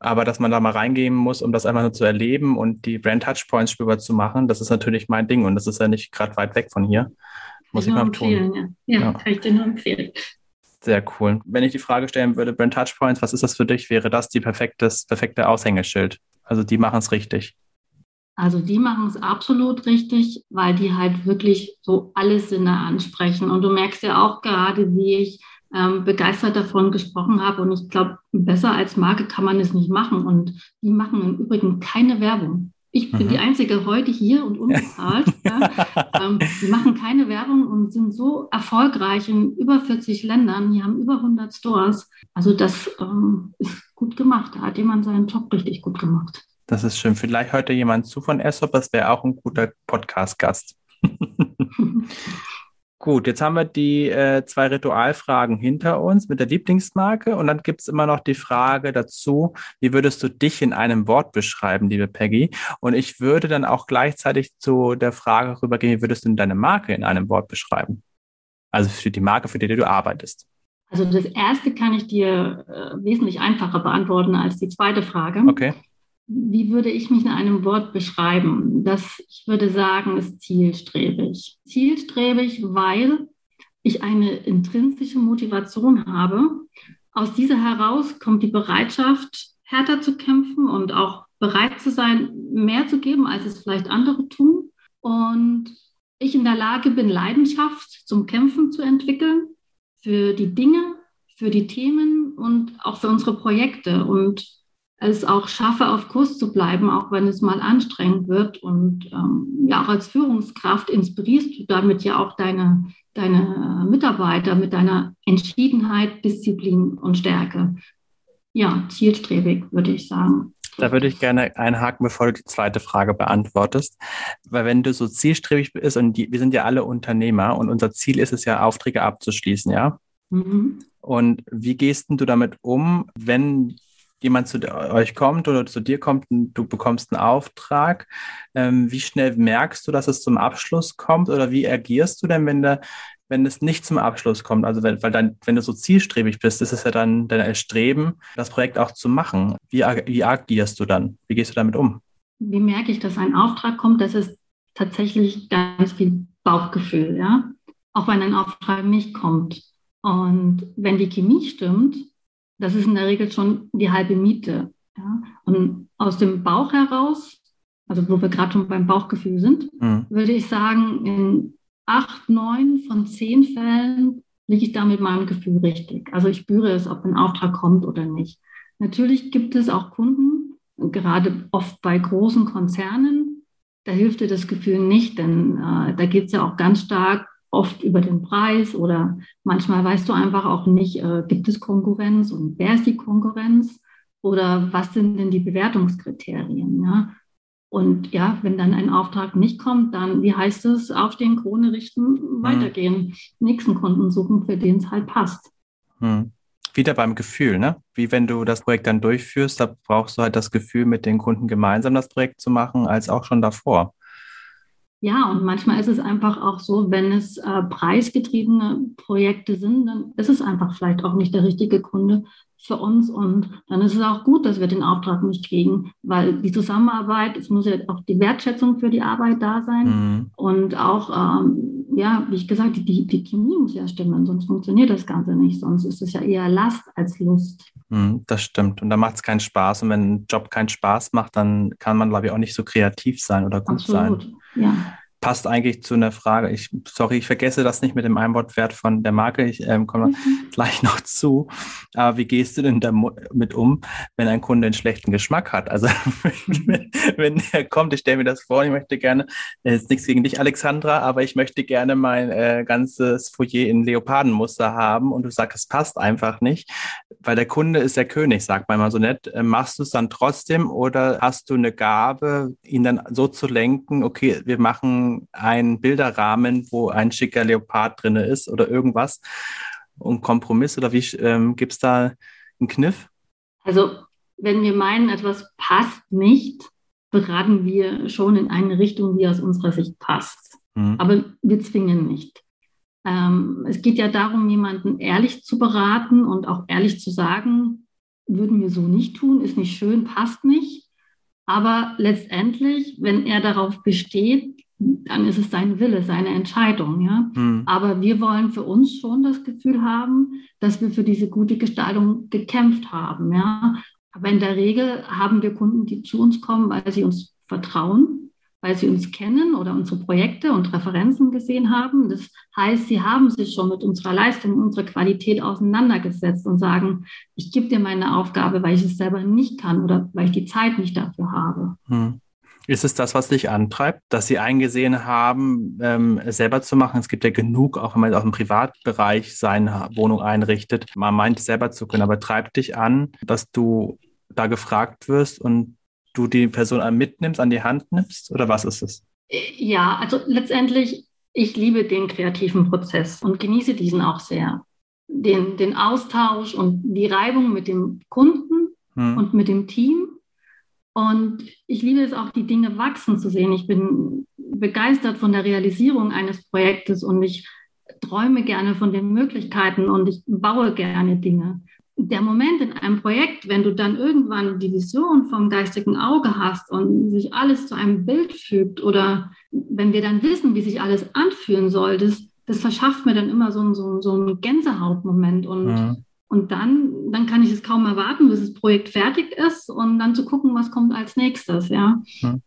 Aber dass man da mal reingehen muss, um das einfach nur zu erleben und die Brand Touchpoints spürbar zu machen, das ist natürlich mein Ding und das ist ja nicht gerade weit weg von hier. Muss ich, ich mal tun. Ja. ja, kann ich dir nur empfehlen. Sehr cool. Wenn ich die Frage stellen würde, Brand Touchpoints, was ist das für dich? Wäre das die perfektes, perfekte Aushängeschild? Also die machen es richtig. Also die machen es absolut richtig, weil die halt wirklich so alle Sinne ansprechen. Und du merkst ja auch gerade, wie ich ähm, begeistert davon gesprochen habe. Und ich glaube, besser als Marke kann man es nicht machen. Und die machen im Übrigen keine Werbung. Ich bin mhm. die Einzige heute hier und unbezahlt. ja. ähm, die machen keine Werbung und sind so erfolgreich in über 40 Ländern. Die haben über 100 Stores. Also das ähm, ist gut gemacht. Da hat jemand seinen Job richtig gut gemacht. Das ist schön. Vielleicht hört jemand zu von Aesop. Das wäre auch ein guter Podcast-Gast. Gut, jetzt haben wir die äh, zwei Ritualfragen hinter uns mit der Lieblingsmarke und dann gibt es immer noch die Frage dazu, wie würdest du dich in einem Wort beschreiben, liebe Peggy? Und ich würde dann auch gleichzeitig zu der Frage rübergehen, wie würdest du deine Marke in einem Wort beschreiben? Also für die Marke, für die du arbeitest. Also das erste kann ich dir äh, wesentlich einfacher beantworten als die zweite Frage. Okay wie würde ich mich in einem Wort beschreiben? Das, ich würde sagen, ist zielstrebig. Zielstrebig, weil ich eine intrinsische Motivation habe. Aus dieser heraus kommt die Bereitschaft, härter zu kämpfen und auch bereit zu sein, mehr zu geben, als es vielleicht andere tun. Und ich in der Lage bin, Leidenschaft zum Kämpfen zu entwickeln für die Dinge, für die Themen und auch für unsere Projekte. Und es auch schaffe, auf Kurs zu bleiben, auch wenn es mal anstrengend wird. Und ähm, ja, auch als Führungskraft inspirierst du damit ja auch deine, deine Mitarbeiter mit deiner Entschiedenheit, Disziplin und Stärke. Ja, zielstrebig, würde ich sagen. Da würde ich gerne einhaken, bevor du die zweite Frage beantwortest. Weil wenn du so zielstrebig bist und die, wir sind ja alle Unternehmer und unser Ziel ist es ja, Aufträge abzuschließen, ja? Mhm. Und wie gehst du damit um, wenn jemand zu euch kommt oder zu dir kommt und du bekommst einen Auftrag, ähm, wie schnell merkst du, dass es zum Abschluss kommt oder wie agierst du denn, wenn der wenn es nicht zum Abschluss kommt, also wenn, weil dann, wenn du so zielstrebig bist, ist es ja dann dein Erstreben, das Projekt auch zu machen. Wie, wie agierst du dann? Wie gehst du damit um? Wie merke ich, dass ein Auftrag kommt? Das ist tatsächlich ganz viel Bauchgefühl, ja. Auch wenn ein Auftrag nicht kommt. Und wenn die Chemie stimmt, das ist in der Regel schon die halbe Miete. Ja? Und aus dem Bauch heraus, also wo wir gerade schon beim Bauchgefühl sind, mhm. würde ich sagen, in acht, neun von zehn Fällen liege ich da mit meinem Gefühl richtig. Also ich spüre es, ob ein Auftrag kommt oder nicht. Natürlich gibt es auch Kunden, gerade oft bei großen Konzernen, da hilft dir das Gefühl nicht, denn äh, da geht es ja auch ganz stark oft über den Preis oder manchmal weißt du einfach auch nicht, äh, gibt es Konkurrenz und wer ist die Konkurrenz oder was sind denn die Bewertungskriterien. Ja? Und ja, wenn dann ein Auftrag nicht kommt, dann, wie heißt es, aufstehen, Krone richten, mhm. weitergehen, nächsten Kunden suchen, für den es halt passt. Hm. Wieder beim Gefühl, ne? Wie wenn du das Projekt dann durchführst, da brauchst du halt das Gefühl, mit den Kunden gemeinsam das Projekt zu machen, als auch schon davor. Ja, und manchmal ist es einfach auch so, wenn es äh, preisgetriebene Projekte sind, dann ist es einfach vielleicht auch nicht der richtige Kunde für uns. Und dann ist es auch gut, dass wir den Auftrag nicht kriegen, weil die Zusammenarbeit, es muss ja auch die Wertschätzung für die Arbeit da sein. Mhm. Und auch, ähm, ja, wie ich gesagt, die, die Chemie muss ja stimmen, sonst funktioniert das Ganze nicht. Sonst ist es ja eher Last als Lust. Mhm, das stimmt. Und da macht es keinen Spaß. Und wenn ein Job keinen Spaß macht, dann kann man, glaube ich, auch nicht so kreativ sein oder gut Absolut. sein. Ja passt eigentlich zu einer Frage. Ich, sorry, ich vergesse das nicht mit dem Einwortwert von der Marke. Ich ähm, komme mhm. gleich noch zu. Aber wie gehst du denn damit um, wenn ein Kunde einen schlechten Geschmack hat? Also wenn, er kommt, ich stelle mir das vor, ich möchte gerne, ist nichts gegen dich, Alexandra, aber ich möchte gerne mein äh, ganzes Foyer in Leopardenmuster haben und du sagst, es passt einfach nicht, weil der Kunde ist der König, sagt man mal so nett. Äh, machst du es dann trotzdem oder hast du eine Gabe, ihn dann so zu lenken, okay, wir machen einen Bilderrahmen, wo ein schicker Leopard drin ist oder irgendwas. Und Kompromiss oder wie ähm, gibt es da einen Kniff? Also, wenn wir meinen, etwas passt nicht, beraten wir schon in eine Richtung, die aus unserer Sicht passt. Mhm. Aber wir zwingen nicht. Ähm, es geht ja darum, jemanden ehrlich zu beraten und auch ehrlich zu sagen, würden wir so nicht tun, ist nicht schön, passt nicht. Aber letztendlich, wenn er darauf besteht, dann ist es sein Wille, seine Entscheidung. Ja? Hm. Aber wir wollen für uns schon das Gefühl haben, dass wir für diese gute Gestaltung gekämpft haben. Ja? Aber in der Regel haben wir Kunden, die zu uns kommen, weil sie uns vertrauen, weil sie uns kennen oder unsere Projekte und Referenzen gesehen haben. Das heißt, sie haben sich schon mit unserer Leistung, unserer Qualität auseinandergesetzt und sagen, ich gebe dir meine Aufgabe, weil ich es selber nicht kann oder weil ich die Zeit nicht dafür habe. Hm. Ist es das, was dich antreibt, dass sie eingesehen haben, ähm, selber zu machen? Es gibt ja genug, auch wenn man auch im Privatbereich seine Wohnung einrichtet, man meint, selber zu können, aber treibt dich an, dass du da gefragt wirst und du die Person mitnimmst, an die Hand nimmst? Oder was ist es? Ja, also letztendlich, ich liebe den kreativen Prozess und genieße diesen auch sehr. Den, den Austausch und die Reibung mit dem Kunden hm. und mit dem Team und ich liebe es auch, die Dinge wachsen zu sehen. Ich bin begeistert von der Realisierung eines Projektes und ich träume gerne von den Möglichkeiten und ich baue gerne Dinge. Der Moment in einem Projekt, wenn du dann irgendwann die Vision vom geistigen Auge hast und sich alles zu einem Bild fügt oder wenn wir dann wissen, wie sich alles anfühlen soll, das, das verschafft mir dann immer so, so, so einen Gänsehautmoment und mhm. Und dann, dann kann ich es kaum erwarten, bis das Projekt fertig ist und dann zu gucken, was kommt als nächstes, ja. Hm.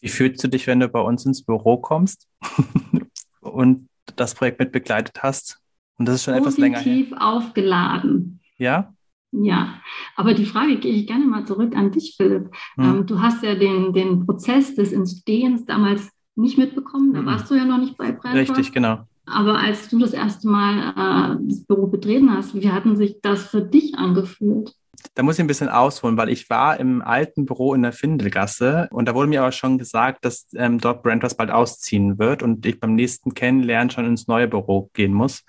Wie fühlst du dich, wenn du bei uns ins Büro kommst und das Projekt mit begleitet hast? Und das ist schon Positiv etwas länger her. aufgeladen. Ja? Ja, aber die Frage gehe ich gerne mal zurück an dich, Philipp. Hm. Ähm, du hast ja den, den Prozess des Entstehens damals nicht mitbekommen, da hm. warst du ja noch nicht bei Brandwurf. Richtig, genau. Aber als du das erste Mal äh, das Büro betreten hast, wie hatten sich das für dich angefühlt? Da muss ich ein bisschen ausholen, weil ich war im alten Büro in der Findelgasse und da wurde mir aber schon gesagt, dass ähm, dort Brandress bald ausziehen wird und ich beim nächsten Kennenlernen schon ins neue Büro gehen muss.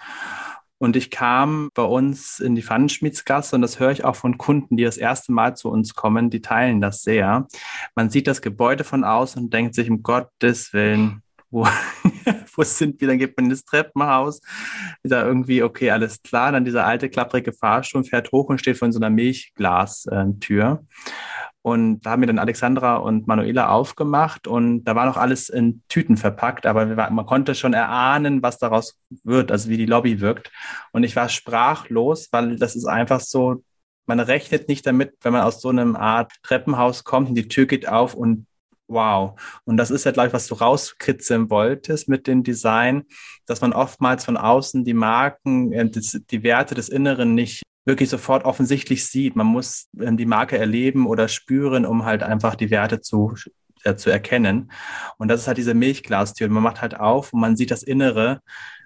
Und ich kam bei uns in die Pfannenschmiedsgasse und das höre ich auch von Kunden, die das erste Mal zu uns kommen, die teilen das sehr. Man sieht das Gebäude von außen und denkt sich, um Gottes Willen, wo, wo sind wir? Dann geht man in das Treppenhaus, da irgendwie, okay, alles klar. Dann dieser alte, klapprige Fahrstuhl fährt hoch und steht vor so einer Milchglastür. Und da haben wir dann Alexandra und Manuela aufgemacht und da war noch alles in Tüten verpackt, aber man konnte schon erahnen, was daraus wird, also wie die Lobby wirkt. Und ich war sprachlos, weil das ist einfach so, man rechnet nicht damit, wenn man aus so einem Art Treppenhaus kommt und die Tür geht auf und wow. Und das ist ja, glaube ich, was du rauskritzeln wolltest mit dem Design, dass man oftmals von außen die Marken, äh, die Werte des Inneren nicht wirklich sofort offensichtlich sieht. Man muss ähm, die Marke erleben oder spüren, um halt einfach die Werte zu, äh, zu erkennen. Und das ist halt diese Milchglastür. Man macht halt auf und man sieht das Innere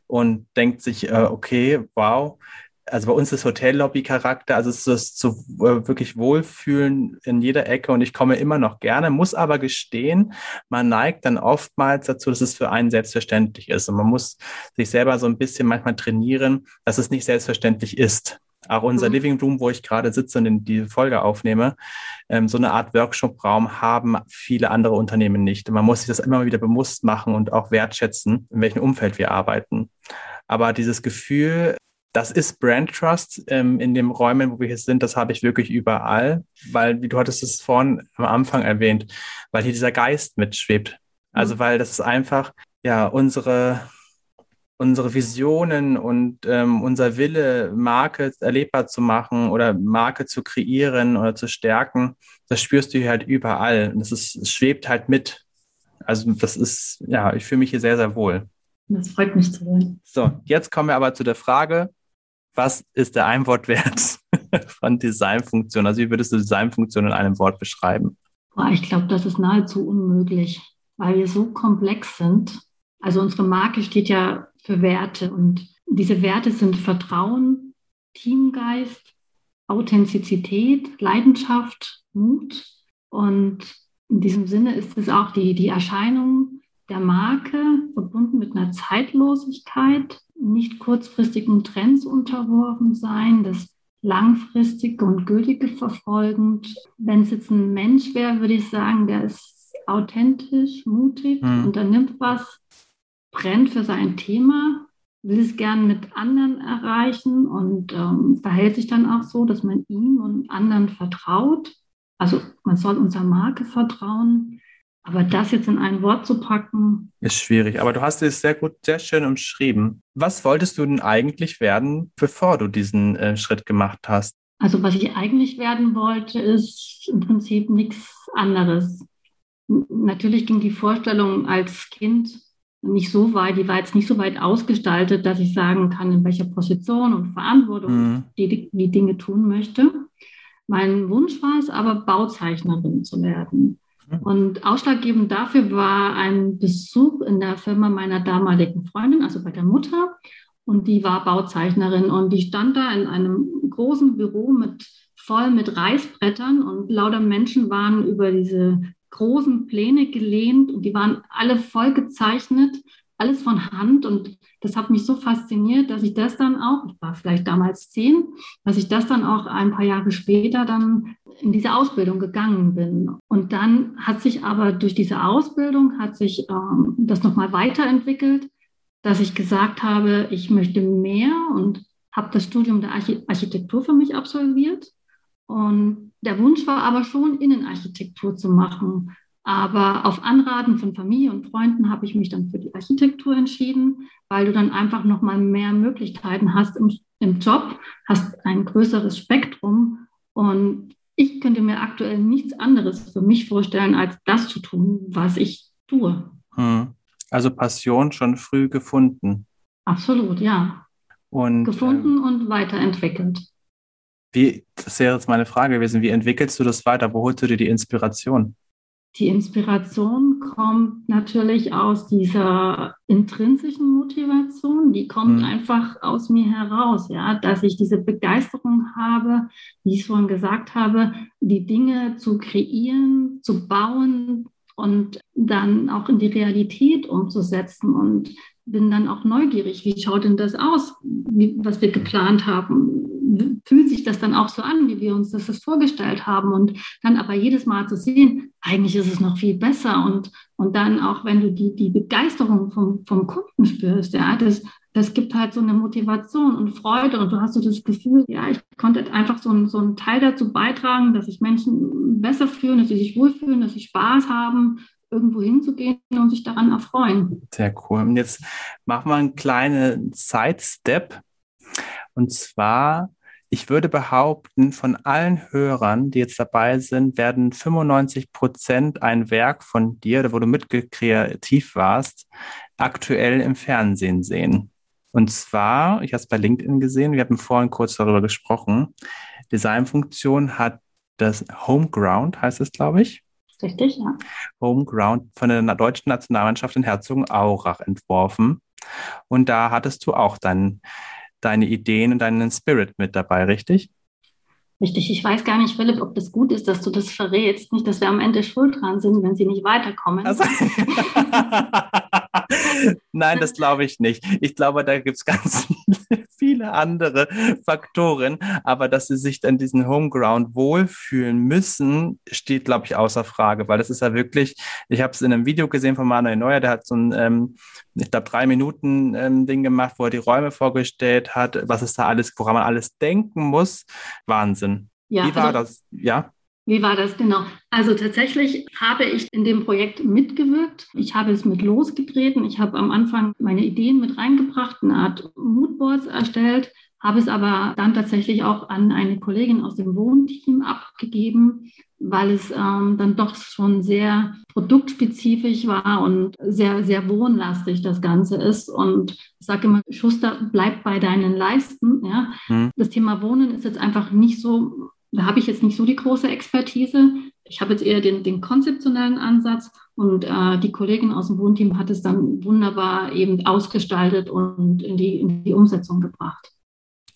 und denkt sich, äh, okay, wow. Also bei uns ist Hotellobby-Charakter, also es ist so äh, wirklich Wohlfühlen in jeder Ecke und ich komme immer noch gerne, muss aber gestehen, man neigt dann oftmals dazu, dass es für einen selbstverständlich ist und man muss sich selber so ein bisschen manchmal trainieren, dass es nicht selbstverständlich ist. Auch unser mhm. Living Room, wo ich gerade sitze und die Folge aufnehme, ähm, so eine Art Workshop-Raum haben viele andere Unternehmen nicht. Man muss sich das immer wieder bewusst machen und auch wertschätzen, in welchem Umfeld wir arbeiten. Aber dieses Gefühl, das ist Brand Trust ähm, in den Räumen, wo wir hier sind, das habe ich wirklich überall, weil, wie du hattest es vorhin am Anfang erwähnt, weil hier dieser Geist mitschwebt. Also, mhm. weil das ist einfach, ja, unsere, unsere Visionen und ähm, unser Wille, Marke erlebbar zu machen oder Marke zu kreieren oder zu stärken, das spürst du hier halt überall. Und das ist, es schwebt halt mit. Also das ist, ja, ich fühle mich hier sehr, sehr wohl. Das freut mich zu hören. So, jetzt kommen wir aber zu der Frage, was ist der Einwortwert von Designfunktion? Also wie würdest du Designfunktion in einem Wort beschreiben? Ich glaube, das ist nahezu unmöglich, weil wir so komplex sind. Also unsere Marke steht ja für Werte. Und diese Werte sind Vertrauen, Teamgeist, Authentizität, Leidenschaft, Mut. Und in diesem Sinne ist es auch die, die Erscheinung der Marke verbunden mit einer Zeitlosigkeit, nicht kurzfristigen Trends unterworfen sein, das langfristige und gültige verfolgend. Wenn es jetzt ein Mensch wäre, würde ich sagen, der ist authentisch, mutig, mhm. unternimmt was, brennt für sein Thema, will es gern mit anderen erreichen und ähm, verhält sich dann auch so, dass man ihm und anderen vertraut. Also man soll unserer Marke vertrauen. Aber das jetzt in ein Wort zu packen. Ist schwierig, aber du hast es sehr gut, sehr schön umschrieben. Was wolltest du denn eigentlich werden, bevor du diesen äh, Schritt gemacht hast? Also was ich eigentlich werden wollte, ist im Prinzip nichts anderes. Natürlich ging die Vorstellung als Kind nicht so weit, die war jetzt nicht so weit ausgestaltet, dass ich sagen kann, in welcher Position und Verantwortung mhm. die, die Dinge tun möchte. Mein Wunsch war es aber, Bauzeichnerin zu werden. Mhm. Und ausschlaggebend dafür war ein Besuch in der Firma meiner damaligen Freundin, also bei der Mutter. Und die war Bauzeichnerin und die stand da in einem großen Büro mit voll mit Reißbrettern und lauter Menschen waren über diese großen Pläne gelehnt und die waren alle voll gezeichnet, alles von Hand. Und das hat mich so fasziniert, dass ich das dann auch, ich war vielleicht damals zehn, dass ich das dann auch ein paar Jahre später dann in diese Ausbildung gegangen bin. Und dann hat sich aber durch diese Ausbildung hat sich ähm, das nochmal weiterentwickelt, dass ich gesagt habe, ich möchte mehr und habe das Studium der Architektur für mich absolviert und der Wunsch war aber schon, Innenarchitektur zu machen. Aber auf Anraten von Familie und Freunden habe ich mich dann für die Architektur entschieden, weil du dann einfach noch mal mehr Möglichkeiten hast im, im Job, hast ein größeres Spektrum und ich könnte mir aktuell nichts anderes für mich vorstellen, als das zu tun, was ich tue. Hm. Also Passion schon früh gefunden. Absolut, ja. Und, gefunden ähm, und weiterentwickelt. Wie, das wäre jetzt meine Frage gewesen, wie entwickelst du das weiter? Wo holst du dir die Inspiration? Die Inspiration kommt natürlich aus dieser intrinsischen Motivation, die kommt mhm. einfach aus mir heraus, ja, dass ich diese Begeisterung habe, wie ich schon gesagt habe, die Dinge zu kreieren, zu bauen und dann auch in die Realität umzusetzen und bin dann auch neugierig, wie schaut denn das aus, wie, was wir geplant haben, fühlt sich das dann auch so an, wie wir uns das vorgestellt haben. Und dann aber jedes Mal zu sehen, eigentlich ist es noch viel besser. Und, und dann auch, wenn du die, die Begeisterung vom, vom Kunden spürst, ja, das, das gibt halt so eine Motivation und Freude. Und du hast so das Gefühl, ja, ich konnte einfach so, so einen Teil dazu beitragen, dass sich Menschen besser fühlen, dass sie sich wohlfühlen, dass sie Spaß haben, irgendwo hinzugehen und sich daran erfreuen. Sehr cool. Und jetzt machen wir einen kleinen Sidestep. Und zwar, ich würde behaupten, von allen Hörern, die jetzt dabei sind, werden 95 Prozent ein Werk von dir, wo du mitkreativ warst, aktuell im Fernsehen sehen. Und zwar, ich habe es bei LinkedIn gesehen, wir hatten vorhin kurz darüber gesprochen. Designfunktion hat das Homeground, heißt es, glaube ich. Richtig, ja. Homeground von der deutschen Nationalmannschaft in Herzogenaurach entworfen. Und da hattest du auch dein, deine Ideen und deinen Spirit mit dabei, richtig? Richtig, ich weiß gar nicht, Philipp, ob das gut ist, dass du das verrätst. Nicht, dass wir am Ende schuld dran sind, wenn sie nicht weiterkommen. Also Nein, das glaube ich nicht. Ich glaube, da gibt es ganz viele andere Faktoren. Aber dass sie sich dann diesen Homeground wohlfühlen müssen, steht, glaube ich, außer Frage. Weil das ist ja wirklich, ich habe es in einem Video gesehen von Manuel Neuer, der hat so ein, ähm, ich glaube, drei Minuten ähm, Ding gemacht, wo er die Räume vorgestellt hat, was es da alles, woran man alles denken muss. Wahnsinn. Ja, Wie war also, das? Ja. Wie war das genau? Also tatsächlich habe ich in dem Projekt mitgewirkt. Ich habe es mit losgetreten. Ich habe am Anfang meine Ideen mit reingebracht, eine Art Moodboards erstellt, habe es aber dann tatsächlich auch an eine Kollegin aus dem Wohnteam abgegeben, weil es ähm, dann doch schon sehr produktspezifisch war und sehr, sehr wohnlastig das Ganze ist. Und ich sage immer, Schuster, bleib bei deinen Leisten. Ja? Mhm. Das Thema Wohnen ist jetzt einfach nicht so da habe ich jetzt nicht so die große Expertise. Ich habe jetzt eher den, den konzeptionellen Ansatz und äh, die Kollegin aus dem Wohnteam hat es dann wunderbar eben ausgestaltet und in die, in die Umsetzung gebracht.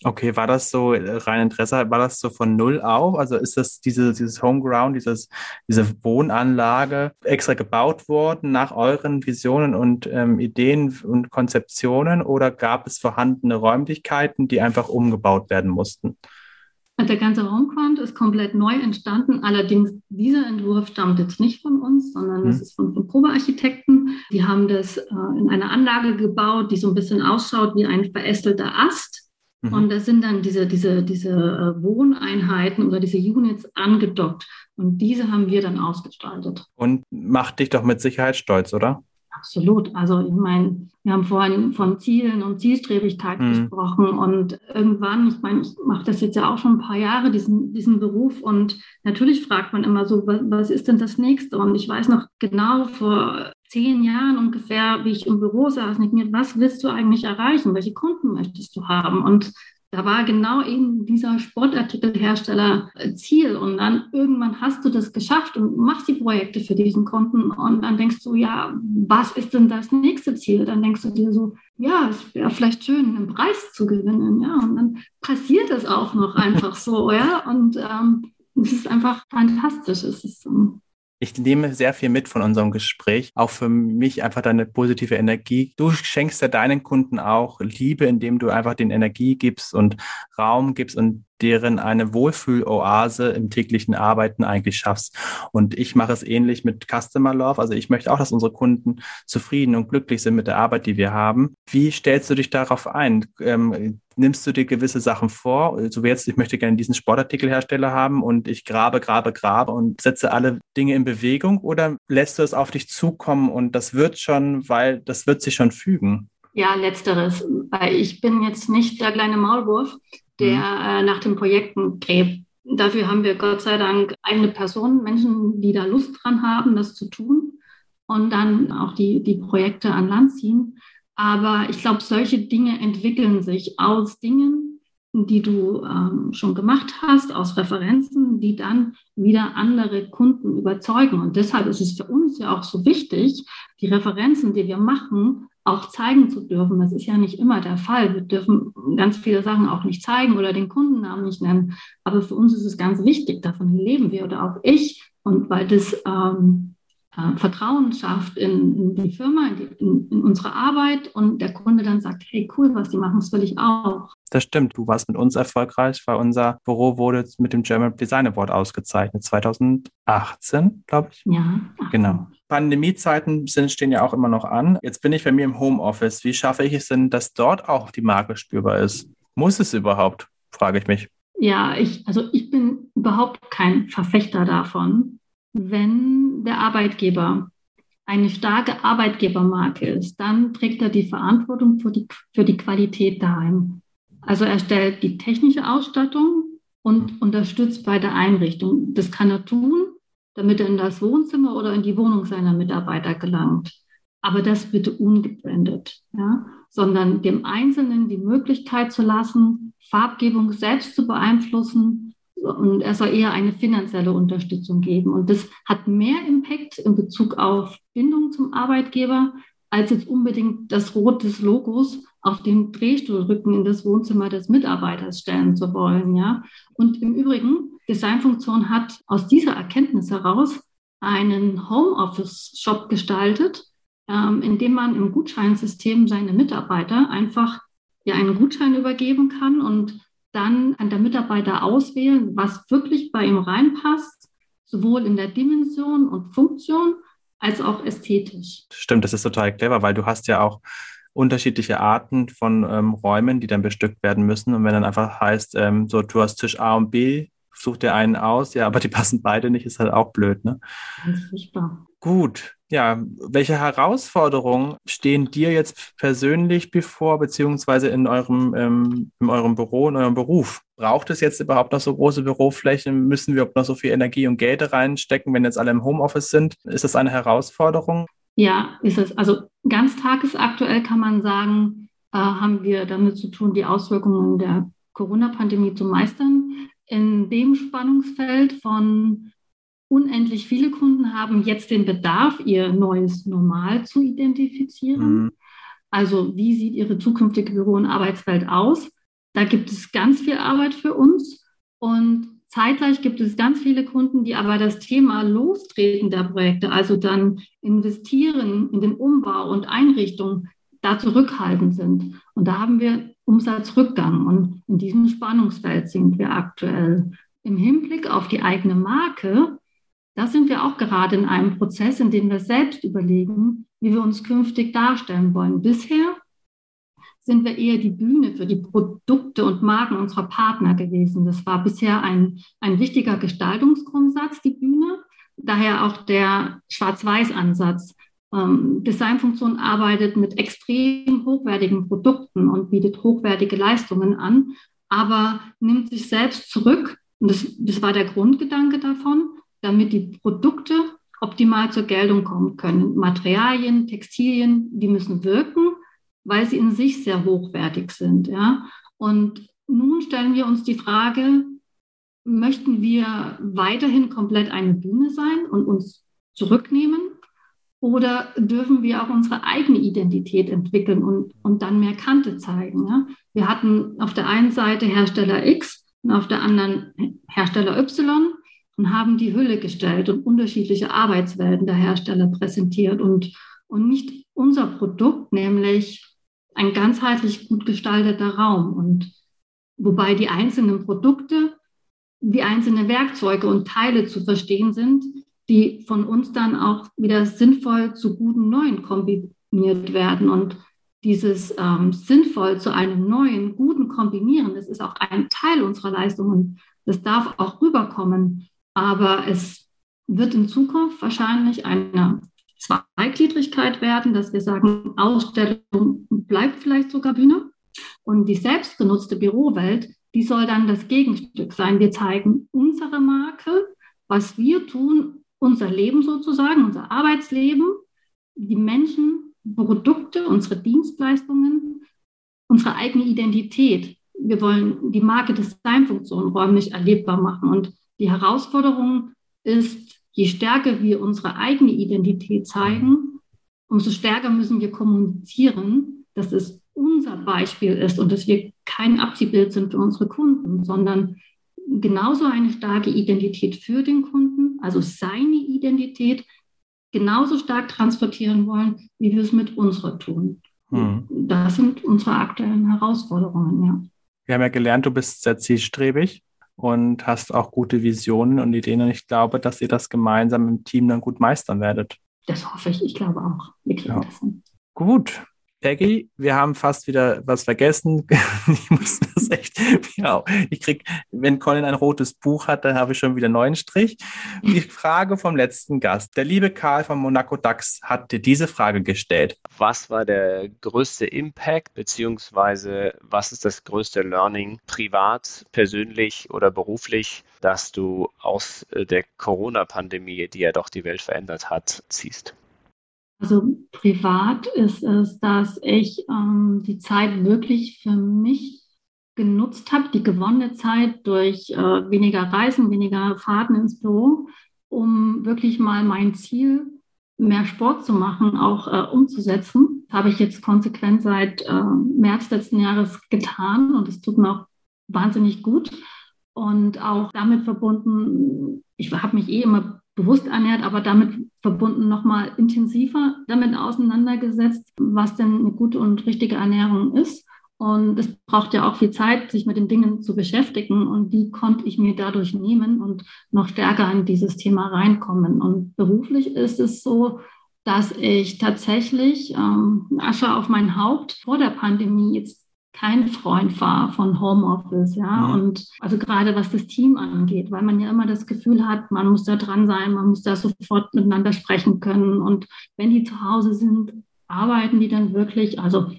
Okay, war das so äh, rein Interesse, war das so von null auf? Also ist das diese, dieses Homeground, dieses, diese Wohnanlage extra gebaut worden nach euren Visionen und ähm, Ideen und Konzeptionen oder gab es vorhandene Räumlichkeiten, die einfach umgebaut werden mussten? Der ganze Homefront ist komplett neu entstanden. Allerdings, dieser Entwurf stammt jetzt nicht von uns, sondern das mhm. ist von, von Probearchitekten. Die haben das äh, in einer Anlage gebaut, die so ein bisschen ausschaut wie ein verästelter Ast. Mhm. Und da sind dann diese, diese, diese äh, Wohneinheiten oder diese Units angedockt. Und diese haben wir dann ausgestaltet. Und macht dich doch mit Sicherheit stolz, oder? Absolut. Also ich meine, wir haben vorhin von Zielen und Zielstrebigkeit mhm. gesprochen und irgendwann, ich meine, ich mache das jetzt ja auch schon ein paar Jahre, diesen, diesen Beruf und natürlich fragt man immer so, was, was ist denn das Nächste? Und ich weiß noch genau vor zehn Jahren ungefähr, wie ich im Büro saß, nicht mir, was willst du eigentlich erreichen? Welche Kunden möchtest du haben? Und da war genau eben dieser Sportartikelhersteller äh, Ziel. Und dann irgendwann hast du das geschafft und machst die Projekte für diesen Kunden. Und dann denkst du, ja, was ist denn das nächste Ziel? Dann denkst du dir so, ja, es wäre vielleicht schön, einen Preis zu gewinnen. Ja, und dann passiert es auch noch einfach so, ja. Und ähm, es ist einfach fantastisch. Es ist, ähm, ich nehme sehr viel mit von unserem Gespräch. Auch für mich einfach deine positive Energie. Du schenkst ja deinen Kunden auch Liebe, indem du einfach den Energie gibst und Raum gibst und deren eine Wohlfühloase im täglichen Arbeiten eigentlich schaffst. Und ich mache es ähnlich mit Customer Love. Also ich möchte auch, dass unsere Kunden zufrieden und glücklich sind mit der Arbeit, die wir haben. Wie stellst du dich darauf ein? Ähm, nimmst du dir gewisse Sachen vor? So wie jetzt, ich möchte gerne diesen Sportartikelhersteller haben und ich grabe, grabe, grabe und setze alle Dinge in Bewegung oder lässt du es auf dich zukommen und das wird schon, weil das wird sich schon fügen? Ja, letzteres. Weil ich bin jetzt nicht der kleine Maulwurf, der mhm. äh, nach den Projekten gräbt. Dafür haben wir Gott sei Dank eigene Personen, Menschen, die da Lust dran haben, das zu tun und dann auch die, die Projekte an Land ziehen. Aber ich glaube, solche Dinge entwickeln sich aus Dingen, die du ähm, schon gemacht hast, aus Referenzen, die dann wieder andere Kunden überzeugen. Und deshalb ist es für uns ja auch so wichtig, die Referenzen, die wir machen, auch zeigen zu dürfen. Das ist ja nicht immer der Fall. Wir dürfen ganz viele Sachen auch nicht zeigen oder den Kundennamen nicht nennen. Aber für uns ist es ganz wichtig, davon leben wir oder auch ich. Und weil das ähm, äh, Vertrauen schafft in, in, die Firma, in, die, in, in, unsere Arbeit und der Kunde dann sagt, hey, cool, was die machen, das will ich auch. Das stimmt, du warst mit uns erfolgreich, weil unser Büro wurde mit dem German Design Award ausgezeichnet, 2018, glaube ich. Ja. 18. Genau. Pandemiezeiten sind, stehen ja auch immer noch an. Jetzt bin ich bei mir im Homeoffice. Wie schaffe ich es denn, dass dort auch die Marke spürbar ist? Muss es überhaupt? Frage ich mich. Ja, ich, also ich bin überhaupt kein Verfechter davon, wenn der Arbeitgeber eine starke Arbeitgebermarke ist, dann trägt er die Verantwortung für die, für die Qualität daheim. Also er stellt die technische Ausstattung und unterstützt bei der Einrichtung. Das kann er tun, damit er in das Wohnzimmer oder in die Wohnung seiner Mitarbeiter gelangt. Aber das bitte ungebrandet, ja? sondern dem Einzelnen die Möglichkeit zu lassen, Farbgebung selbst zu beeinflussen. Und er soll eher eine finanzielle Unterstützung geben. Und das hat mehr Impact in Bezug auf Bindung zum Arbeitgeber, als jetzt unbedingt das Rot des Logos auf den Drehstuhlrücken in das Wohnzimmer des Mitarbeiters stellen zu wollen. Ja? Und im Übrigen, Designfunktion hat aus dieser Erkenntnis heraus einen Homeoffice-Shop gestaltet, ähm, in dem man im Gutscheinsystem seine Mitarbeiter einfach ja einen Gutschein übergeben kann und dann kann der Mitarbeiter auswählen, was wirklich bei ihm reinpasst, sowohl in der Dimension und Funktion als auch ästhetisch. Stimmt, das ist total clever, weil du hast ja auch unterschiedliche Arten von ähm, Räumen, die dann bestückt werden müssen. Und wenn dann einfach heißt, ähm, so du hast Tisch A und B, such dir einen aus, ja, aber die passen beide nicht, ist halt auch blöd, ne? Ganz furchtbar. Gut, ja, welche Herausforderungen stehen dir jetzt persönlich bevor, beziehungsweise in eurem, ähm, in eurem Büro, in eurem Beruf? Braucht es jetzt überhaupt noch so große Büroflächen? Müssen wir noch so viel Energie und Geld reinstecken, wenn jetzt alle im Homeoffice sind? Ist das eine Herausforderung? Ja, ist es. Also ganz tagesaktuell kann man sagen, äh, haben wir damit zu tun, die Auswirkungen der Corona-Pandemie zu meistern. In dem Spannungsfeld von unendlich viele Kunden haben jetzt den Bedarf, ihr neues Normal zu identifizieren. Mhm. Also wie sieht ihre zukünftige Büro- und Arbeitswelt aus? Da gibt es ganz viel Arbeit für uns und zeitgleich gibt es ganz viele Kunden, die aber das Thema Lostreten der Projekte, also dann investieren in den Umbau und Einrichtung, da zurückhaltend sind. Und da haben wir Umsatzrückgang und in diesem Spannungsfeld sind wir aktuell. Im Hinblick auf die eigene Marke da sind wir auch gerade in einem Prozess, in dem wir selbst überlegen, wie wir uns künftig darstellen wollen. Bisher sind wir eher die Bühne für die Produkte und Marken unserer Partner gewesen. Das war bisher ein, ein wichtiger Gestaltungsgrundsatz, die Bühne. Daher auch der Schwarz-Weiß-Ansatz. Ähm, Designfunktion arbeitet mit extrem hochwertigen Produkten und bietet hochwertige Leistungen an, aber nimmt sich selbst zurück. Und das, das war der Grundgedanke davon damit die Produkte optimal zur Geltung kommen können. Materialien, Textilien, die müssen wirken, weil sie in sich sehr hochwertig sind. Ja? Und nun stellen wir uns die Frage, möchten wir weiterhin komplett eine Bühne sein und uns zurücknehmen? Oder dürfen wir auch unsere eigene Identität entwickeln und, und dann mehr Kante zeigen? Ja? Wir hatten auf der einen Seite Hersteller X und auf der anderen Hersteller Y und haben die Hülle gestellt und unterschiedliche Arbeitswelten der Hersteller präsentiert und, und nicht unser Produkt, nämlich ein ganzheitlich gut gestalteter Raum. Und wobei die einzelnen Produkte wie einzelne Werkzeuge und Teile zu verstehen sind, die von uns dann auch wieder sinnvoll zu guten neuen kombiniert werden. Und dieses ähm, sinnvoll zu einem neuen, guten Kombinieren, das ist auch ein Teil unserer Leistung und das darf auch rüberkommen. Aber es wird in Zukunft wahrscheinlich eine Zweigliedrigkeit werden, dass wir sagen, Ausstellung bleibt vielleicht sogar Bühne. Und die selbstgenutzte Bürowelt, die soll dann das Gegenstück sein. Wir zeigen unsere Marke, was wir tun, unser Leben sozusagen, unser Arbeitsleben, die Menschen, Produkte, unsere Dienstleistungen, unsere eigene Identität. Wir wollen die Marke Designfunktion räumlich erlebbar machen. Und die Herausforderung ist, je stärker wir unsere eigene Identität zeigen, umso stärker müssen wir kommunizieren, dass es unser Beispiel ist und dass wir kein Abziehbild sind für unsere Kunden, sondern genauso eine starke Identität für den Kunden, also seine Identität, genauso stark transportieren wollen, wie wir es mit unserer tun. Hm. Das sind unsere aktuellen Herausforderungen, ja. Wir haben ja gelernt, du bist sehr zielstrebig und hast auch gute Visionen und Ideen. Und ich glaube, dass ihr das gemeinsam im Team dann gut meistern werdet. das hoffe ich. Ich glaube auch. Wir kriegen ja. das hin. Gut, Peggy, wir haben fast wieder was vergessen. ich muss das echt, ja, ich krieg, wenn Colin ein rotes Buch hat, dann habe ich schon wieder einen neuen Strich. Die Frage vom letzten Gast. Der liebe Karl von Monaco DAX hat dir diese Frage gestellt. Was war der größte Impact, beziehungsweise was ist das größte Learning, privat, persönlich oder beruflich, dass du aus äh, der Corona-Pandemie, die ja doch die Welt verändert hat, ziehst? Also privat ist es, dass ich ähm, die Zeit wirklich für mich genutzt habe, die gewonnene Zeit durch äh, weniger Reisen, weniger Fahrten ins Büro, um wirklich mal mein Ziel, mehr Sport zu machen, auch äh, umzusetzen. Das habe ich jetzt konsequent seit äh, März letzten Jahres getan und es tut mir auch wahnsinnig gut. Und auch damit verbunden, ich habe mich eh immer bewusst ernährt, aber damit verbunden nochmal intensiver damit auseinandergesetzt, was denn eine gute und richtige Ernährung ist. Und es braucht ja auch viel Zeit, sich mit den Dingen zu beschäftigen. Und die konnte ich mir dadurch nehmen und noch stärker in dieses Thema reinkommen. Und beruflich ist es so, dass ich tatsächlich ähm, Asche auf mein Haupt vor der Pandemie jetzt kein Freund war von Homeoffice, ja. Mhm. Und also gerade was das Team angeht, weil man ja immer das Gefühl hat, man muss da dran sein, man muss da sofort miteinander sprechen können. Und wenn die zu Hause sind, arbeiten die dann wirklich, also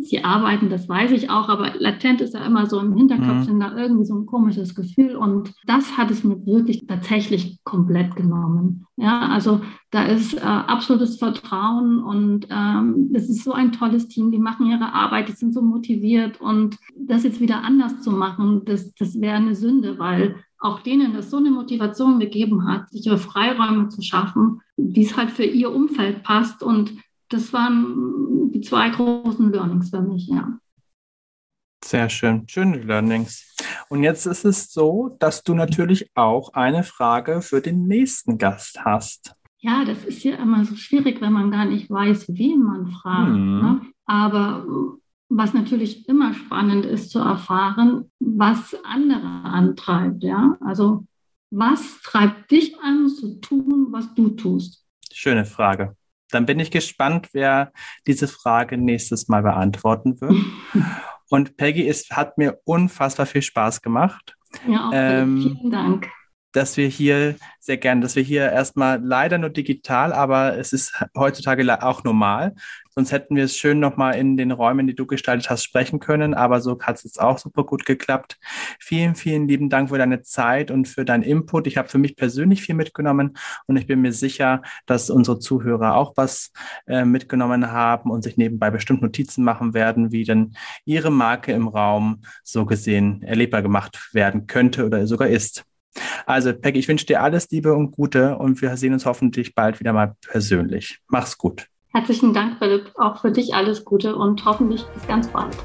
sie arbeiten, das weiß ich auch, aber latent ist ja immer so im Hinterkopf mhm. da irgendwie so ein komisches Gefühl und das hat es mir wirklich tatsächlich komplett genommen. Ja, also da ist äh, absolutes Vertrauen und ähm, es ist so ein tolles Team, die machen ihre Arbeit, die sind so motiviert und das jetzt wieder anders zu machen, das, das wäre eine Sünde, weil auch denen das so eine Motivation gegeben hat, sich ihre Freiräume zu schaffen, wie es halt für ihr Umfeld passt und das waren die zwei großen Learnings für mich, ja. Sehr schön, schöne Learnings. Und jetzt ist es so, dass du natürlich auch eine Frage für den nächsten Gast hast. Ja, das ist ja immer so schwierig, wenn man gar nicht weiß, wen man fragt. Hm. Ne? Aber was natürlich immer spannend ist zu erfahren, was andere antreibt. Ja, also was treibt dich an zu tun, was du tust? Schöne Frage. Dann bin ich gespannt, wer diese Frage nächstes Mal beantworten wird. Und Peggy, es hat mir unfassbar viel Spaß gemacht. Ja, auch ähm, vielen Dank. Dass wir hier sehr gern, dass wir hier erstmal leider nur digital, aber es ist heutzutage auch normal, Sonst hätten wir es schön nochmal in den Räumen, die du gestaltet hast, sprechen können. Aber so hat es jetzt auch super gut geklappt. Vielen, vielen lieben Dank für deine Zeit und für deinen Input. Ich habe für mich persönlich viel mitgenommen und ich bin mir sicher, dass unsere Zuhörer auch was äh, mitgenommen haben und sich nebenbei bestimmt Notizen machen werden, wie denn ihre Marke im Raum so gesehen erlebbar gemacht werden könnte oder sogar ist. Also, Peggy, ich wünsche dir alles Liebe und Gute und wir sehen uns hoffentlich bald wieder mal persönlich. Mach's gut. Herzlichen Dank, Philipp. Auch für dich alles Gute und hoffentlich bis ganz bald.